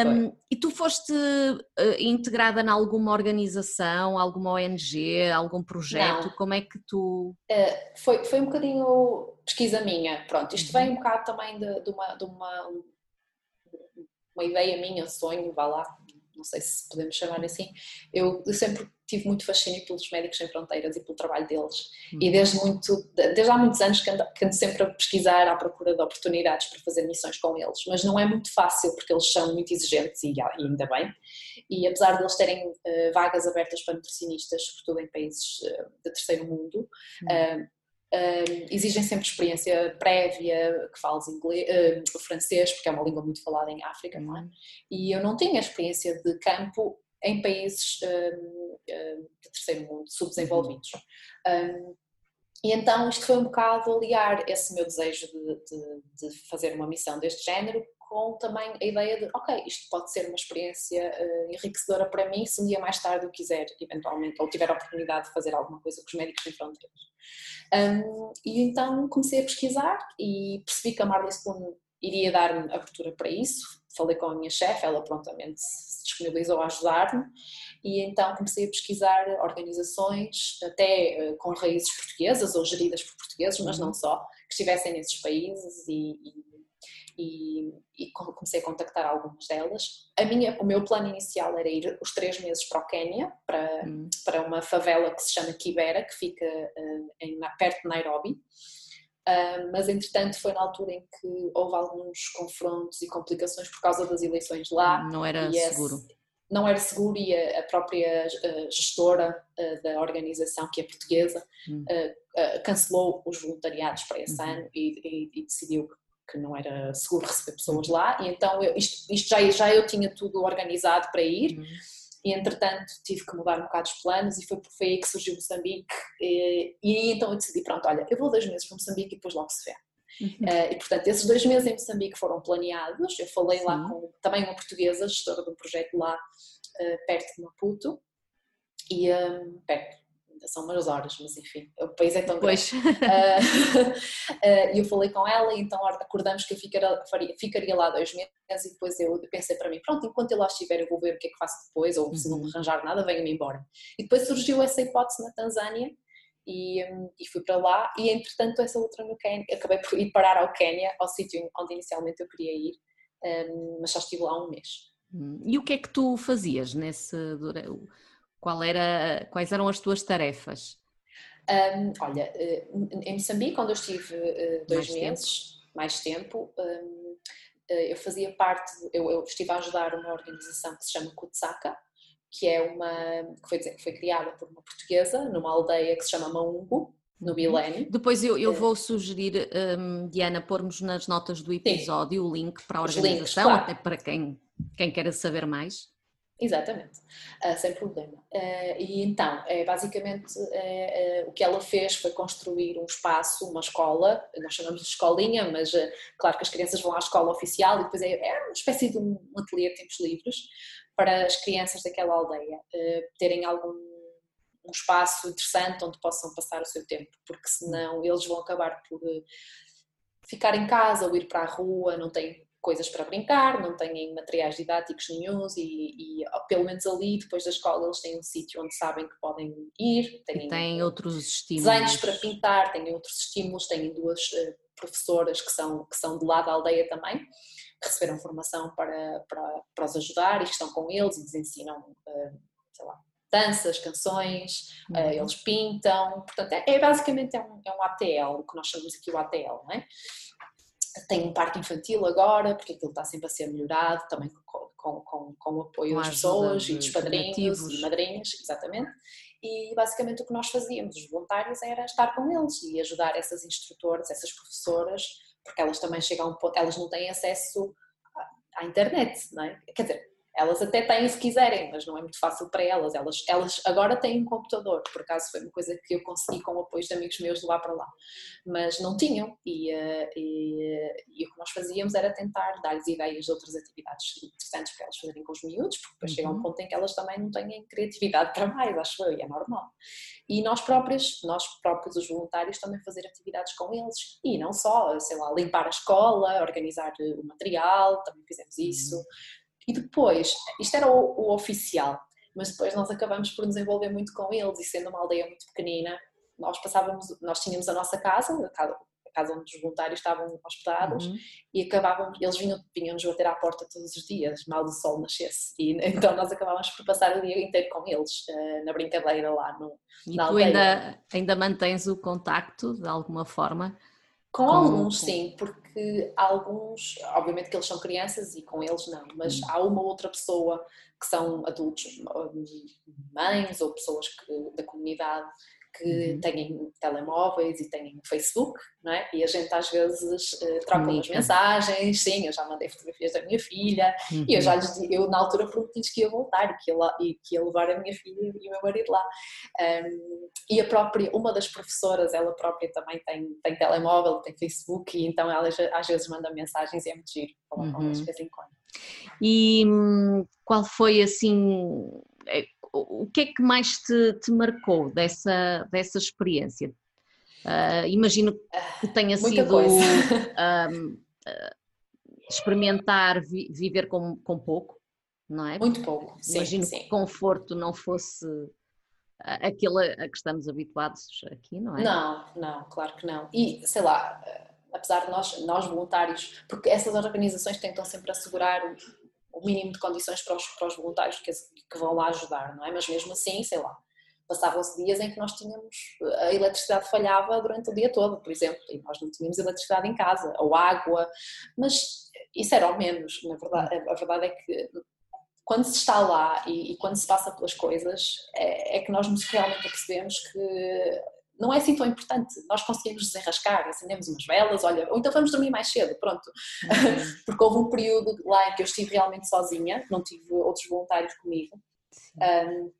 Um, e tu foste uh, integrada em alguma organização, alguma ONG, algum projeto? Não. Como é que tu. Uh, foi, foi um bocadinho pesquisa minha. Pronto, isto uhum. vem um bocado também de, de uma. De uma uma ideia minha, sonho, vá lá, não sei se podemos chamar assim, eu, sempre tive muito fascínio pelos médicos sem fronteiras e pelo trabalho deles. Uhum. E desde, muito, desde há muitos anos que ando, que ando, sempre a pesquisar à procura de oportunidades para fazer missões com eles. Mas não é muito fácil porque eles são muito exigentes e, e ainda bem. E apesar de eles terem uh, vagas abertas para nutricionistas, sobretudo em países uh, de terceiro mundo, uhum. uh, Uh, exigem sempre experiência prévia, que fales inglês, uh, francês, porque é uma língua muito falada em África, não é? Uhum. E eu não tinha experiência de campo em países uh, de terceiro mundo, subdesenvolvidos. Um, e então isto foi um bocado aliar esse meu desejo de, de, de fazer uma missão deste género com também a ideia de, ok, isto pode ser uma experiência uh, enriquecedora para mim se um dia mais tarde eu quiser, eventualmente, ou tiver a oportunidade de fazer alguma coisa com os médicos sem fronteiras. Um, e então comecei a pesquisar e percebi que a Marley Spoon iria dar-me abertura para isso. Falei com a minha chefe, ela prontamente se disponibilizou a ajudar-me e então comecei a pesquisar organizações, até uh, com raízes portuguesas ou geridas por portugueses, mas não uhum. só, que estivessem nesses países e, e e, e, comecei a contactar algumas delas. A minha, o meu plano inicial era ir os três meses para o Quênia, para, hum. para uma favela que se chama Kibera, que fica uh, em, perto de Nairobi. Uh, mas entretanto foi na altura em que houve alguns confrontos e complicações por causa das eleições lá. Não era seguro. não era seguro e a, própria uh, gestora uh, da organização, que é portuguesa, hum. cancelou os voluntariados para esse uhum. ano e, e, e, decidiu que não era seguro receber pessoas lá, e então eu, isto, isto, já, já eu tinha tudo organizado para ir, uhum. e entretanto tive que mudar um bocado os planos, e foi, foi aí que surgiu Moçambique, e, e então eu decidi, pronto, olha, eu vou dois meses para Moçambique e depois logo se vê. Uhum. Uh, e portanto, esses dois meses em Moçambique foram planeados. Eu falei Sim. lá com também uma portuguesa, gestora de um projeto lá uh, perto de Maputo, e um, perto, são umas horas, mas enfim, o país é tão grande. E uh, eu falei com ela e então acordamos que eu ficaria, ficaria lá dois meses e depois eu pensei para mim, pronto, enquanto eu lá estiver eu vou ver o que é que faço depois, ou se não me uhum. arranjar nada, venha-me embora. E depois surgiu essa hipótese na Tanzânia e, um, e, fui para lá e entretanto essa outra no Quênia, acabei por ir parar ao Quênia, ao sítio onde inicialmente eu queria ir, um, mas só estive lá um mês. Hum, e o que é que tu fazias nesse qual era, quais eram as tuas tarefas? Um, olha, eh, em Moçambique, quando eu estive eh, dois mais meses, tempo. mais tempo, um, eh, eu fazia parte, eu, eu, estive a ajudar uma organização que se chama Kutsaka, que é uma que foi, foi criada por uma portuguesa numa aldeia que se chama Maungo, no Bilene. Uhum. Depois eu, eu vou sugerir, um, Diana, pormos nas notas do episódio Sim. o link para a organização, links, claro. até para quem, quem queira saber mais. Exatamente, uh, sem problema. Uh, e então, é, basicamente, uh, o que ela fez foi construir um espaço, uma escola, nós chamamos de escolinha, mas claro que as crianças vão à escola oficial e depois é, é uma espécie de um ateliê de tempos livres para as crianças daquela aldeia terem algum um espaço interessante onde possam passar o seu tempo, porque senão eles vão acabar por ficar em casa ou ir para a rua, não têm coisas para brincar, não têm materiais didáticos nenhums e, e, pelo menos ali, depois da escola, eles têm um sítio onde sabem que podem ir. Têm, têm outros estímulos. Desenhos para pintar, têm outros estímulos, têm duas uh, professoras que são, que são de lá da aldeia também, que receberam formação para, para, para os ajudar e que estão com eles e lhes ensinam, uh, sei lá, danças, canções, uhum. uh, eles pintam, portanto é, é basicamente é um, é um ATL, o que nós chamamos aqui o ATL, não é? Tem um parque infantil agora, porque aquilo está sempre a ser melhorado, também com, com, com, com o apoio com das pessoas e dos padrinhos e madrinhas, exatamente. E basicamente o que nós fazíamos, os voluntários, era estar com eles e ajudar essas instrutoras, essas professoras, porque elas também chegam a um ponto, elas não têm acesso à, à internet, não é? Quer dizer, elas até têm se quiserem, mas não é muito fácil para elas. Elas, elas agora têm um computador, por acaso foi uma coisa que eu consegui com o apoio de amigos meus de lá para lá, mas não tinham. E, eh, e, eh, e o que nós fazíamos era tentar dar-lhes ideias de outras atividades interessantes para elas fazerem com os miúdos, porque depois uhum. chega um uhum. ponto em que elas também não têm criatividade para mais, acho eu, e é normal. E nós próprios, nós próprios, os voluntários, também fazer atividades com eles, e não só, sei lá, limpar a escola, organizar o material, também fizemos isso. Uhum e depois, isto era o, o oficial, mas depois nós acabamos por nos envolver muito com eles e sendo uma aldeia muito pequenina, nós passávamos, nós tínhamos a nossa casa, a casa, a casa onde os voluntários estavam hospedados uhum. e acabávamos, eles vinham, vinham-nos bater à porta todos os dias, mal do sol nascesse e então nós acabávamos por passar o dia inteiro com eles uh, na brincadeira lá no, e na tu aldeia. ainda, ainda mantens o contacto de alguma forma? Com, com alguns, com... sim, porque alguns, obviamente que eles são crianças e com eles não, mas hum. há uma outra pessoa que são adultos, mães ou pessoas que, da comunidade que uhum. têm telemóveis e têm Facebook, não é? E a gente às vezes uh, troca umas mensagens, sim, eu já mandei fotografias da minha filha uhum. e eu já uhum. lhes eu na altura prometi-lhes que ia voltar e que ia, lá, e que ia levar a minha filha e o meu marido lá. Um, e a própria, uma das professoras, ela própria também tem, tem telemóvel, tem Facebook e então ela às vezes manda mensagens e é muito giro falar uhum. com elas de vez em quando. E hum, qual foi assim é, o que é que mais te, te marcou dessa, dessa experiência? Uh, imagino que tenha Muita sido um, uh, experimentar vi, viver com, com pouco, não é? Muito pouco. Sim, imagino sim. que conforto não fosse aquele a que estamos habituados aqui, não é? Não, não, claro que não. E sei lá, apesar de nós, nós voluntários, porque essas organizações tentam sempre assegurar o mínimo de condições para os, para os voluntários que, que vão lá ajudar, não é? Mas mesmo assim, sei lá, passavam-se dias em que nós tínhamos, a eletricidade falhava durante o dia todo, por exemplo, e nós não tínhamos eletricidade em casa, ou água, mas isso era ao menos, na verdade, a verdade é que quando se está lá e, e quando se passa pelas coisas, é, é que nós nos realmente percebemos que não é assim tão importante. Nós conseguimos desenrascar, acendemos umas velas, olha, ou então vamos dormir mais cedo, pronto. Uhum. Porque houve um período lá em que eu estive realmente sozinha, não tive outros voluntários comigo. Um,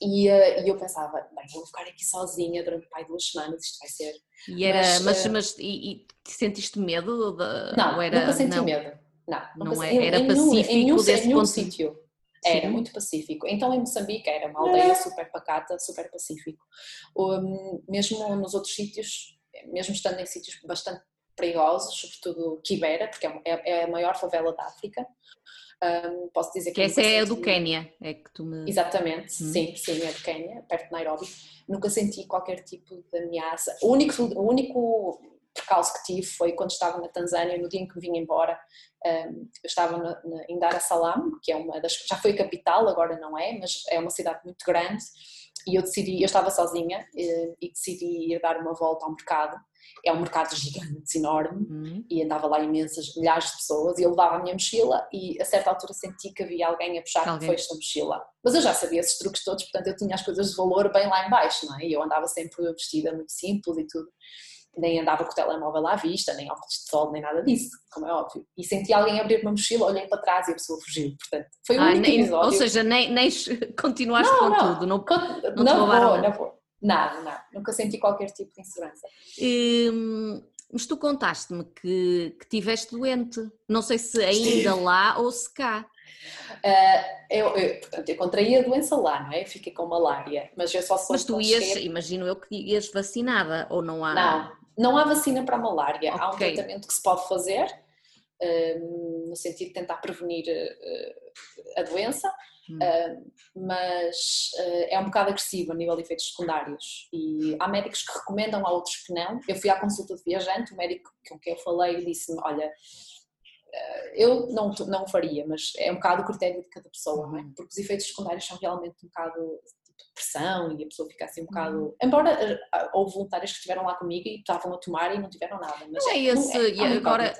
e, uh, e, eu pensava, bem, vou ficar aqui sozinha durante pai, duas semanas, isto vai ser. E era, mas, mas, uh, mas e, e, sentiste medo? De, não, era, nunca senti não, medo. Não, não é, era pacífico em, em, desse em nenhum ponto. sítio. Era muito pacífico. Então em Moçambique era uma aldeia super pacata, super pacífico. Um, mesmo nos outros sítios, mesmo estando em sítios bastante perigosos, sobretudo Kibera, porque é, é, é a maior favela da África. Um, posso dizer que, que essa é a do Quênia, é que tu me... Exatamente, hum. sim, sim, é do Quênia, perto de Nairobi. Nunca senti qualquer tipo de ameaça. O único, o único percalço que tive foi quando estava na Tanzânia, no dia em que vim embora, eu estava na, em Dar es Salaam, que é uma das, já foi capital, agora não é, mas é uma cidade muito grande, e eu decidi, eu estava sozinha e, e decidi ir dar uma volta ao mercado. É um mercado gigante, enorme, uhum. e andava lá imensas, milhares de pessoas, e eu levava a minha mochila e a certa altura senti que havia alguém a puxar alguém. foi esta mochila. Mas eu já sabia esses truques todos, portanto eu tinha as coisas de valor bem lá embaixo, não é? E eu andava sempre vestida muito simples e tudo nem andava com o telemóvel à vista, nem óculos de sol, nem nada disso, como é óbvio. E senti alguém abrir uma mochila, olhei para trás e a pessoa fugiu. Portanto, foi ah, nem, episódio. Ou seja, nem, nem continuaste não, com não, tudo, não, não, não vou, não vou. Nada, nada. Nunca senti qualquer tipo de insegurança. Hum, mas tu contaste-me que, que tiveste doente. Não sei se ainda lá ou se cá. Uh, eu, eu, portanto, eu contraí a doença lá, não é? Eu fiquei com malária, mas eu só sou. Mas tu ias, imagino eu que ias vacinada, ou não há? Não, não há vacina para a malária. Okay. Há um tratamento que se pode fazer, no sentido de tentar prevenir a doença, hum. mas é um bocado agressivo a nível de efeitos secundários e há médicos que recomendam, há outros que não. Eu fui à consulta de viajante, o médico com quem eu falei disse-me, olha, eu não, não faria, mas é um bocado o critério de cada pessoa, não é? Uhum. porque os efeitos secundários são realmente um bocado pressão e a pessoa fica assim um bocado. Uhum. Embora uh, houve voluntários que estiveram lá comigo e estavam a tomar e não tiveram nada. Mas não é, é esse, é, e agora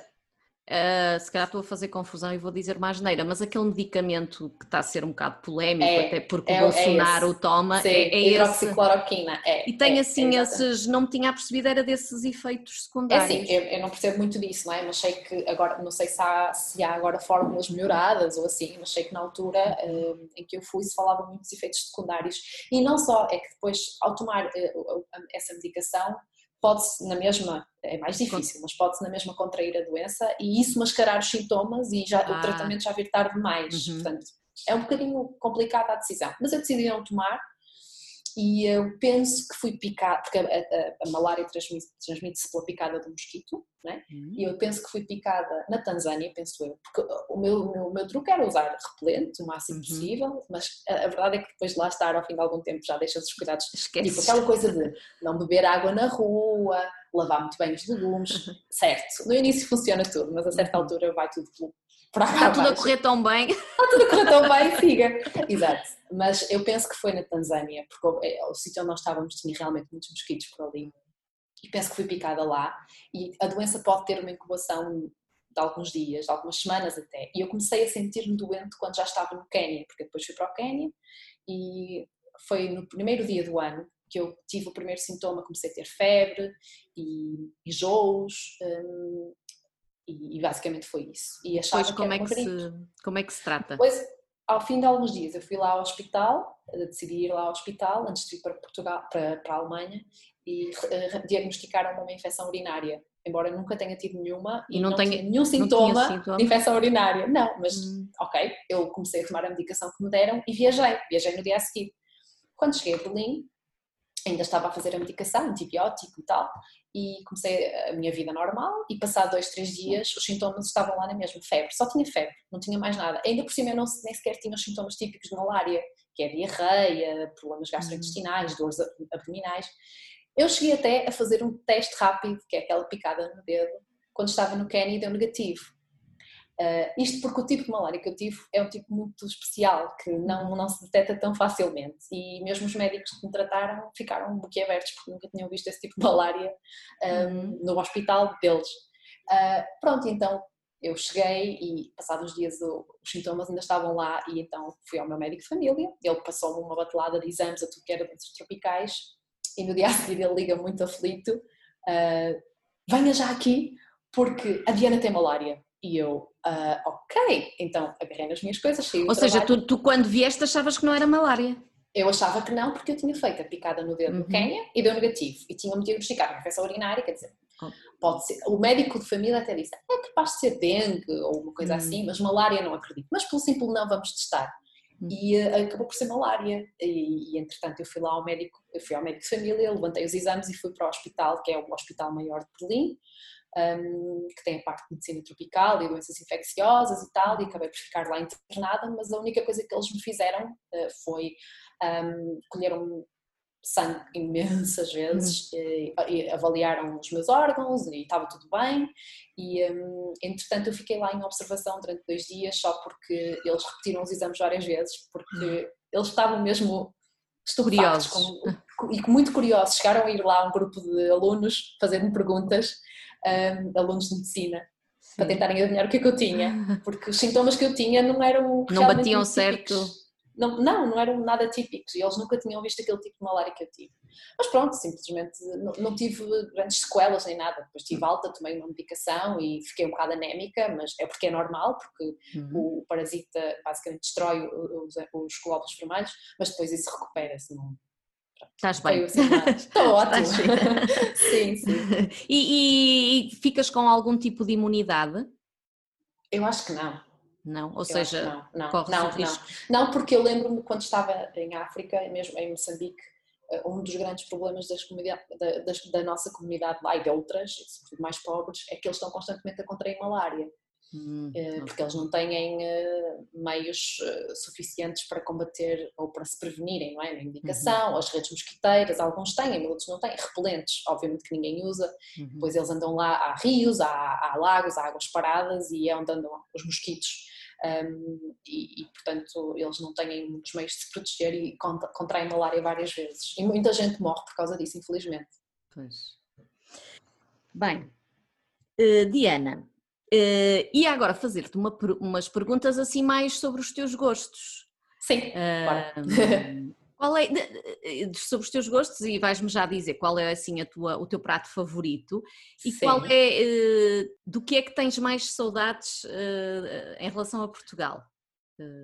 Uh, se calhar estou a fazer confusão e vou dizer mais neira, mas aquele medicamento que está a ser um bocado polémico, é, até porque é, o é Bolsonaro é o toma, Sim, é, é hidroxicloroquina. É, e tem assim esses, não me tinha percebido, era desses efeitos secundários. É assim, eu, eu, não percebo muito disso, não é? Mas sei que agora, não sei se há, se há agora fórmulas melhoradas ou assim, mas sei que na altura uh, em que eu fui se falava muito dos efeitos secundários. E não só, é que depois, ao tomar uh, essa medicação, pode-se na mesma, é mais difícil, mas pode-se na mesma contrair a doença e isso mascarar os sintomas e já, ah. o tratamento já vir tarde demais. Uhum. Portanto, é um bocadinho complicada a decisão. Mas eu decidi não tomar e eu penso que fui picada, porque a, a, a malária transmite-se transmite pela picada do mosquito, né? Uhum. e eu penso que fui picada na Tanzânia, penso eu, porque o meu, o meu, o meu truque era usar repelente o máximo uhum. possível, mas a, a, verdade é que depois de lá estar ao fim de algum tempo já deixa os cuidados, Esquece. tipo aquela coisa de não beber água na rua, lavar muito bem os legumes, uhum. certo, no início funciona tudo, mas a certa uhum. altura vai tudo pelo Está tudo a correr tão bem. Está tudo a correr tão bem, siga. Exato. Mas eu penso que foi na Tanzânia, porque o, é, o sítio onde nós estávamos tinha realmente muitos mosquitos por ali. E penso que fui picada lá. E a doença pode ter uma incubação de alguns dias, de algumas semanas até. E eu comecei a sentir-me doente quando já estava no Quênia, porque depois fui para o Quênia e foi no primeiro dia do ano que eu tive o primeiro sintoma, comecei a ter febre e enjoos, hum, e, e, basicamente foi isso. E achava pois, como, é que se, como é que se trata? Pois, ao fim de alguns dias, eu fui lá ao hospital, eh, decidi ir lá ao hospital antes de ir para Portugal, para, para a Alemanha, e uh, diagnosticaram uma infecção urinária. Embora eu nunca tenha tido nenhuma e não, não tenha nenhum sintoma, sintoma, de infecção urinária. Não, mas hum. ok, eu comecei a tomar a medicação que me deram e viajei. Viajei no dia a seguir. Quando cheguei a Berlim, ainda estava a fazer a medicação, antibiótico e tal, e comecei a minha vida normal e passado dois, três dias os sintomas estavam lá na mesma, febre, só tinha febre, não tinha mais nada. Ainda por cima eu não, nem sequer tinha os sintomas típicos de malária, que é diarreia, problemas gastrointestinais, dores abdominais. Eu cheguei até a fazer um teste rápido, que é aquela picada no dedo, quando estava no Quênia e deu negativo. Uh, isto porque o tipo de malária que eu tive é um tipo muito especial, que não, não se detecta tão facilmente. E mesmo os médicos que me trataram ficaram boquiabertos, porque nunca tinham visto esse tipo de malária um, uhum. no hospital deles. Uh, pronto, então eu cheguei e passados uns dias os sintomas ainda estavam lá e então fui ao meu médico de família, ele passou-me uma batelada de exames a tudo que era doenças tropicais e no dia a seguir ele liga muito aflito, uh, venha já aqui porque a Diana tem malária. E eu, uh, ok, então agarrei nas minhas coisas, saí Ou seja, tu, tu, quando vieste achavas que não era malária? Eu achava que não, porque eu tinha feito a picada no dedo uhum. no Quênia e deu negativo. E tinham-me diagnosticado uma infecção urinária, quer dizer, oh. pode ser. O médico de família até disse, é capaz de ser dengue ou uma coisa uhum. assim, mas malária não acredito. Mas pelo simples não, vamos testar. Uhum. E uh, acabou por ser malária. E, e, entretanto eu fui lá ao médico, eu fui ao médico de família, levantei os exames e fui para o hospital, que é o hospital maior de Berlim um, que tem a parte de medicina tropical e doenças infecciosas e tal, e acabei por ficar lá internada, mas a única coisa que eles me fizeram uh, foi um, colheram sangue imensas vezes uhum. e, e, avaliaram os meus órgãos e estava tudo bem e um, entretanto eu fiquei lá em observação durante dois dias só porque eles repetiram os exames várias vezes porque uhum. eles estavam mesmo curiosos com, e muito curiosos chegaram a ir lá um grupo de alunos fazer-me perguntas um, alunos de medicina Sim. para tentarem adivinhar o que é que eu tinha, porque os sintomas que eu tinha não eram não batiam certo. Não, não, não eram nada típicos e eles nunca tinham visto aquele tipo de malária que eu tive. Mas pronto, simplesmente não, não tive grandes sequelas nem nada. Depois tive alta, tomei uma medicação e fiquei um bocado anémica, mas é porque é normal, porque uhum. o parasita basicamente destrói os, os glóbulos vermelhos, mas depois isso recupera-se. Não, Estás bem. Estou ótimo. sim, sim. E, e, ficas com algum tipo de imunidade? Eu acho que não. Não, ou eu seja, não, não, não, não, não, porque eu lembro-me quando estava em África, mesmo em Moçambique, eh, um dos grandes problemas das da, das, da nossa comunidade lá e de outras, sobretudo mais pobres, é que eles estão constantemente a contrair malária. Hum, porque eles não têm meios suficientes para combater ou para se prevenirem, não é? Na indicação, uhum. as redes mosquiteiras, alguns têm, outros não têm, repelentes, obviamente que ninguém usa, uhum. depois eles andam lá, há rios, há, há lagos, há águas paradas e é onde andam os mosquitos. Um, e, e, portanto eles não têm muitos meios de se proteger e contraem malária várias vezes. E muita gente morre por causa disso, infelizmente. Pois. Bem, uh, Diana, uh, e agora fazer-te uma, umas perguntas assim mais sobre os teus gostos. Sim, uh, Qual é, sobre os teus gostos, e vais-me já dizer qual é assim a tua, o teu prato favorito e Sim. qual é, do que é que tens mais saudades em relação a Portugal?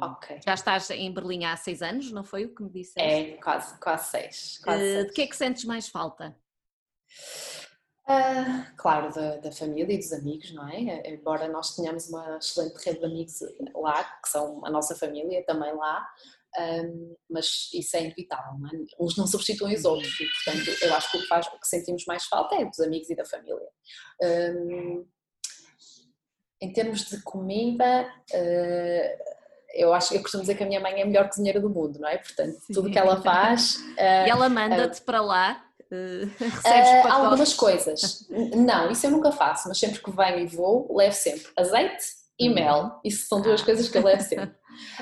Ok. Já estás em Berlim há seis anos, não foi o que me disseste? É, quase, quase seis. Quase seis. De que é que sentes mais falta? Uh, claro, da, da, família e dos amigos, não é? Embora nós tenhamos uma excelente rede de amigos lá, que são a nossa família também lá, um, mas isso é inevitável, não é? Uns não substituem os outros e, portanto, eu acho que o que, faz, o que sentimos mais falta é dos amigos e da família. Um, em termos de comida, uh, eu acho eu costumo dizer que a minha mãe é a melhor cozinheira do mundo, não é? Portanto, Sim. tudo que ela faz. E ela manda-te uh, para lá? Uh, uh, algumas coisas. Não, isso eu nunca faço, mas sempre que venho e vou, levo sempre azeite e uhum. mel. Isso são duas ah. coisas que eu levo sempre.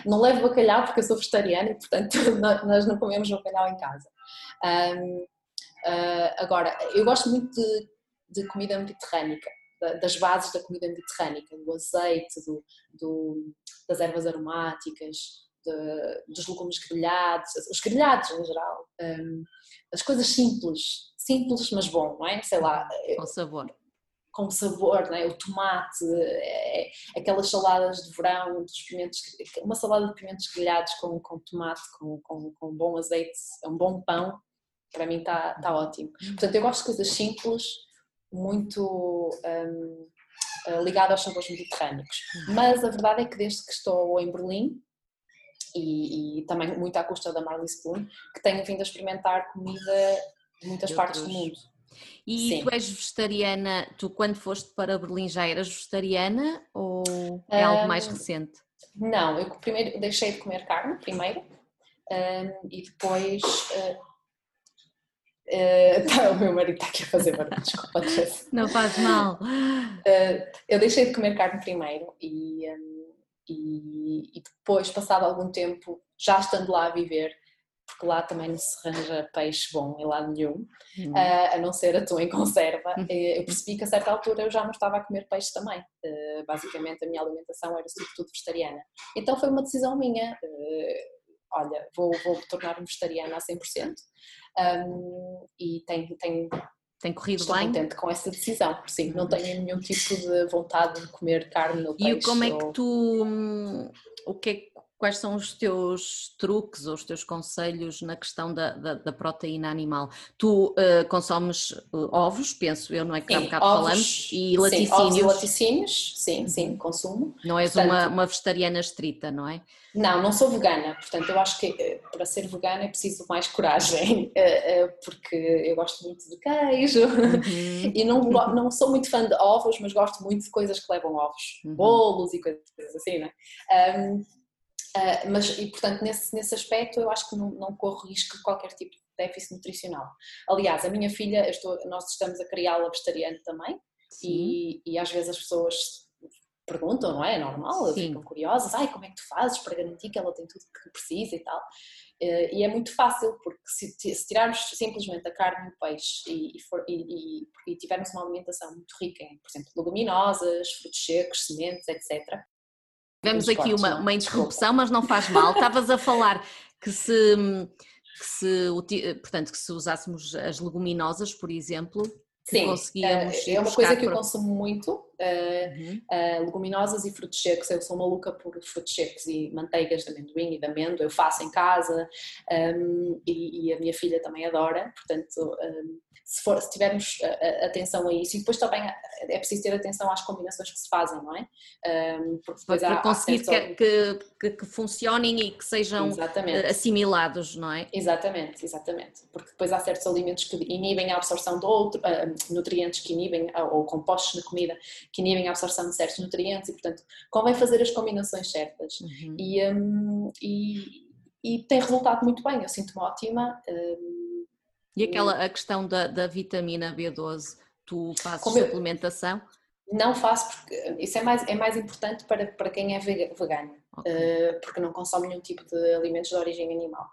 Não levo bacalhau porque eu sou vegetariana e, portanto, nós não comemos bacalhau em casa. Um, uh, ah, agora, eu gosto muito de, de comida mediterrânica, das bases da comida mediterrânica, do azeite, do, do, das ervas aromáticas, de, dos legumes grelhados, os grelhados em geral, um, as coisas simples, simples mas bom, não é? Sei lá. Com sabor com sabor, não é? o tomate, é, aquelas saladas de verão, dos pimentos, uma salada de pimentos grelhados com, com tomate, com, com, com bom azeite, um bom pão, para mim está tá ótimo. Portanto, eu gosto de coisas simples, muito um, eh, ligadas aos sabores mediterrâneos. Mas a verdade é que desde que estou em Berlim, e, e também muito à custa da Marley Spoon, que tenho vindo a experimentar comida de muitas de partes do mundo. E Sim. tu és vegetariana, tu quando foste para Berlim já eras vegetariana ou é algo mais recente? Não, eu primeiro deixei de comer carne, primeiro, um, e depois. Uh, uh, tá, o meu marido está aqui a fazer barulho, desculpa, Não faz mal. Uh, eu deixei de comer carne primeiro e, um, e, e, depois, passado algum tempo, já estando lá a viver, porque lá também não se arranja peixe bom em lado nenhum, uhum. uh, a não ser atum em conserva. Uhum. Eu percebi que a certa altura eu já não estava a comer peixe também. Uh, basicamente a minha alimentação era sobretudo vegetariana. Então foi uma decisão minha. Olha, vou, vou tornar-me vegetariana a 100%. Um, e tenho, tenho tem corrido Estou bem? contente com essa decisão, sim, não tenho nenhum tipo de vontade de comer carne peixe. E como é que tu, hum, o que é, quais são os teus truques ou os teus conselhos na questão da, da, da proteína animal? Tu uh, consomes uh, ovos, penso eu, não é que há um bocado ovos, falamos, e laticínios? Sim, ovos e laticínios, sim, sim, consumo. Não és portanto, uma, uma vegetariana estrita, não é? Não, não sou vegana, portanto eu acho que eh, para ser vegana é preciso mais coragem, porque eu gosto muito de queijo uhum. e não, não sou muito fã de ovos, mas gosto muito de coisas que levam ovos, uhum. bolos e coisas assim, não é? Um, Uh, mas, e portanto, nesse, nesse aspecto, eu acho que não, não corro risco de qualquer tipo de déficit nutricional. Aliás, a minha filha, estou, nós estamos a criá-la vegetariana também, e, e, às vezes as pessoas perguntam, não é? É normal, ficam curiosas, ai, como é que tu fazes para garantir que ela tem tudo que precisa e tal. Uh, e é muito fácil, porque se, se, tirarmos simplesmente a carne e o peixe e, e, for, e, e tivermos uma alimentação muito rica em, por exemplo, leguminosas, frutos secos, sementes, etc., Tivemos aqui uma, uma interrupção, mas não faz mal. Estavas a falar que se, que se, portanto, que se usássemos as leguminosas, por exemplo, Sim, conseguíamos. É uma coisa que eu consumo muito, uh, uhum. uh, leguminosas e frutos secos. Eu sou maluca por frutos secos e manteigas de amendoim e de amêndoa. Eu faço em casa um, e, e, a minha filha também adora. Portanto, um, se, for, se tivermos atenção a isso, e depois também é preciso ter atenção às combinações que se fazem, não é? Porque depois para há, conseguir há que, que, que, funcionem e que sejam exatamente. assimilados, não é? Exatamente, exatamente. Porque depois há certos alimentos que inibem a absorção de outro, uh, nutrientes que inibem, ou compostos na comida que inibem a absorção de certos nutrientes e, portanto, convém fazer as combinações certas. Uhum. E, um, e, e, tem resultado muito bem, eu sinto-me ótima. Um, e aquela a questão da, da vitamina B12, tu fazes suplementação? Eu, não faço porque isso é mais, é mais importante para, para quem é vegano, okay. uh, porque não consome nenhum tipo de alimentos de origem animal.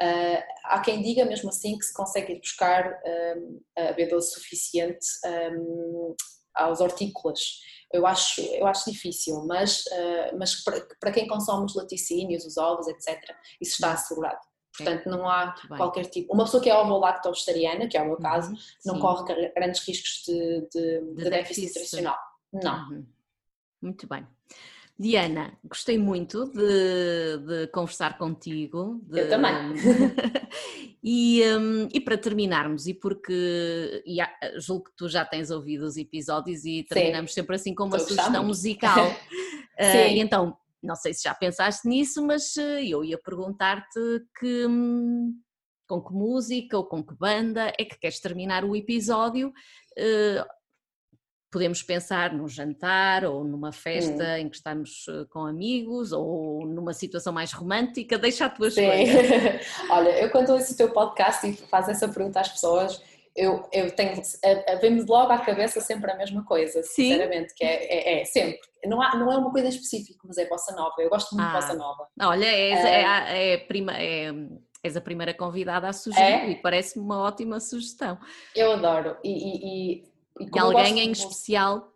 Uh, há quem diga mesmo assim que se consegue ir buscar um, a B12 suficiente um, aos hortícolas. Eu acho, eu acho difícil, mas, uh, mas para, para, quem consome os laticínios, os ovos, etc., isso está assegurado. Portanto, não há qualquer tipo. Uma pessoa que é ovo-lacto-vegetariana, que é o meu caso, uhum, não corre grandes riscos de, de, de, de déficit nutricional. Não. Uhum. Muito bem. Diana, gostei muito de, de conversar contigo. De, Eu também. e, um, e, para terminarmos, e porque e, julgo que tu já tens ouvido os episódios e terminamos Sim. sempre assim com uma Estou sugestão musical. uh, então, não sei se já pensaste nisso, mas eh, eu ia perguntar-te que. Hum, com que música ou com que banda é que queres terminar o episódio? Uh, podemos pensar num jantar ou numa festa hum. em que estamos eh, com amigos ou numa situação mais romântica, deixa a tua escolha. Olha, eu quando ouço o teu podcast e faço essa pergunta às pessoas, eu, eu tenho, vem-me logo à cabeça sempre a mesma coisa, Sim. sinceramente, que é, é, é, sempre. Não, há, não é uma coisa específica, mas é bossa nova. Eu gosto muito ah. de bossa nova. Olha, és, uh, é, é, prima, é, és a primeira convidada a sugerir é? e parece-me uma ótima sugestão. Eu adoro. E, e, e e, alguém em especial?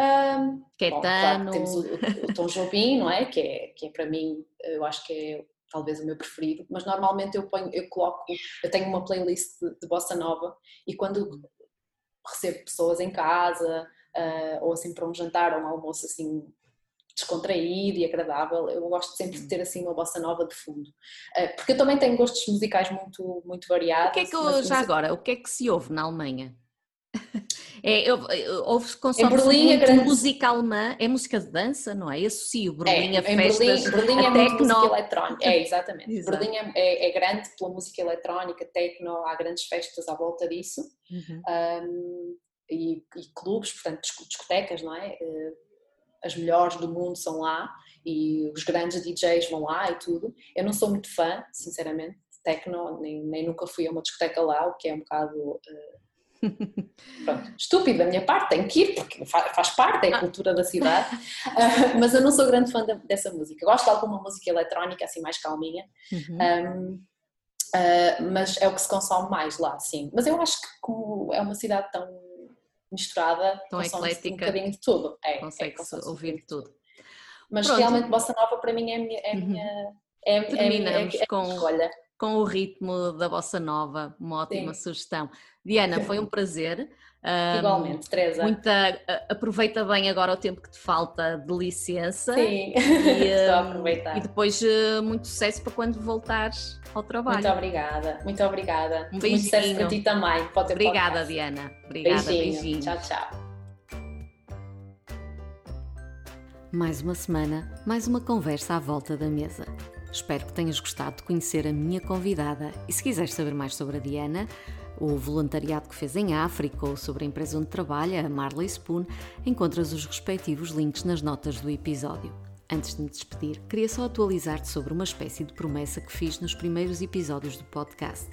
Um, Caetano. Claro, temos o, o, Tom Jobim, não é? Que, é? que é para mim, eu acho que é talvez o meu preferido, mas normalmente eu ponho, eu coloco, eu tenho uma playlist de, de bossa nova e quando recebo pessoas em casa uh, ou assim para um jantar ou um almoço assim descontraído e agradável, eu gosto sempre de ter assim uma bossa nova de fundo, uh, porque eu também tenho gostos musicais muito muito variados. O que é que eu, já agora, o que é que se ouve na Alemanha? É, houve consome Berlim, muito grande... música alemã, é música de dança, não é? Associo Berlim é, a festas, Berlim, Berlim é muito música eletrónica, é exatamente. Exato. Berlim é, é, é, grande pela música eletrónica, techno, há grandes festas à volta disso uhum. um, e, e, clubes, portanto discotecas, não é? Eh, as melhores do mundo são lá e os grandes DJs vão lá e tudo. Eu não sou muito fã, sinceramente, de techno, nem, nem nunca fui a uma discoteca lá, o que é um bocado... Uh, Pronto, estúpido da minha parte, tenho que ir porque faz parte, é a cultura da cidade, uh, mas eu não sou grande fã dessa música. Gosto de alguma música eletrónica assim mais calminha, uhum. um, uh, ah, mas é o que se consome mais lá, sim. Mas eu acho que como é uma cidade tão misturada, tão eclética, um bocadinho de tudo. É, consegue-se é, ouvir tudo. Mas Pronto. realmente Bossa Nova para mim é a minha, é, uhum. minha, é, Terminamos é, é, é com, escolha. Com o ritmo da Bossa Nova, uma ótima sim. sugestão. Diana, foi um prazer. Igualmente, Teresa. Muita, aproveita bem agora o tempo que te falta de licença. Sim, e, estou a aproveitar. E depois eh, muito sucesso para quando voltares ao trabalho. Muito obrigada, muito obrigada. Um beijinho. Muito sucesso para ti também. Obrigada, podcast. Diana. Obrigada, beijinho. beijinho. Tchau, tchau. Mais uma semana, mais uma conversa à volta da mesa. Espero que tenhas gostado de conhecer a minha convidada e se quiseres saber mais sobre a Diana, o voluntariado que fez em África ou sobre a empresa onde trabalha, a Marley Spoon, encontras os respectivos links nas notas do episódio. Antes de me despedir, queria só atualizar-te sobre uma espécie de promessa que fiz nos primeiros episódios do podcast.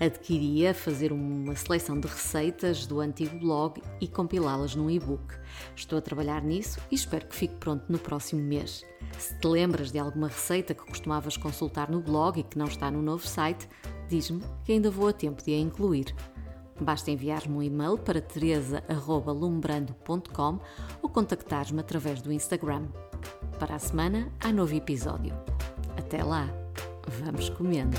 Adquiria fazer uma seleção de receitas do antigo blog e compilá-las num e-book. Estou a trabalhar nisso e espero que fique pronto no próximo mês. Se te lembras de alguma receita que costumavas consultar no blog e que não está no novo site, diz-me que ainda vou a tempo de a incluir. Basta enviar-me um e-mail para teresa.lumbrando.com ou contactar-me através do Instagram. Para a semana há novo episódio. Até lá, vamos comendo!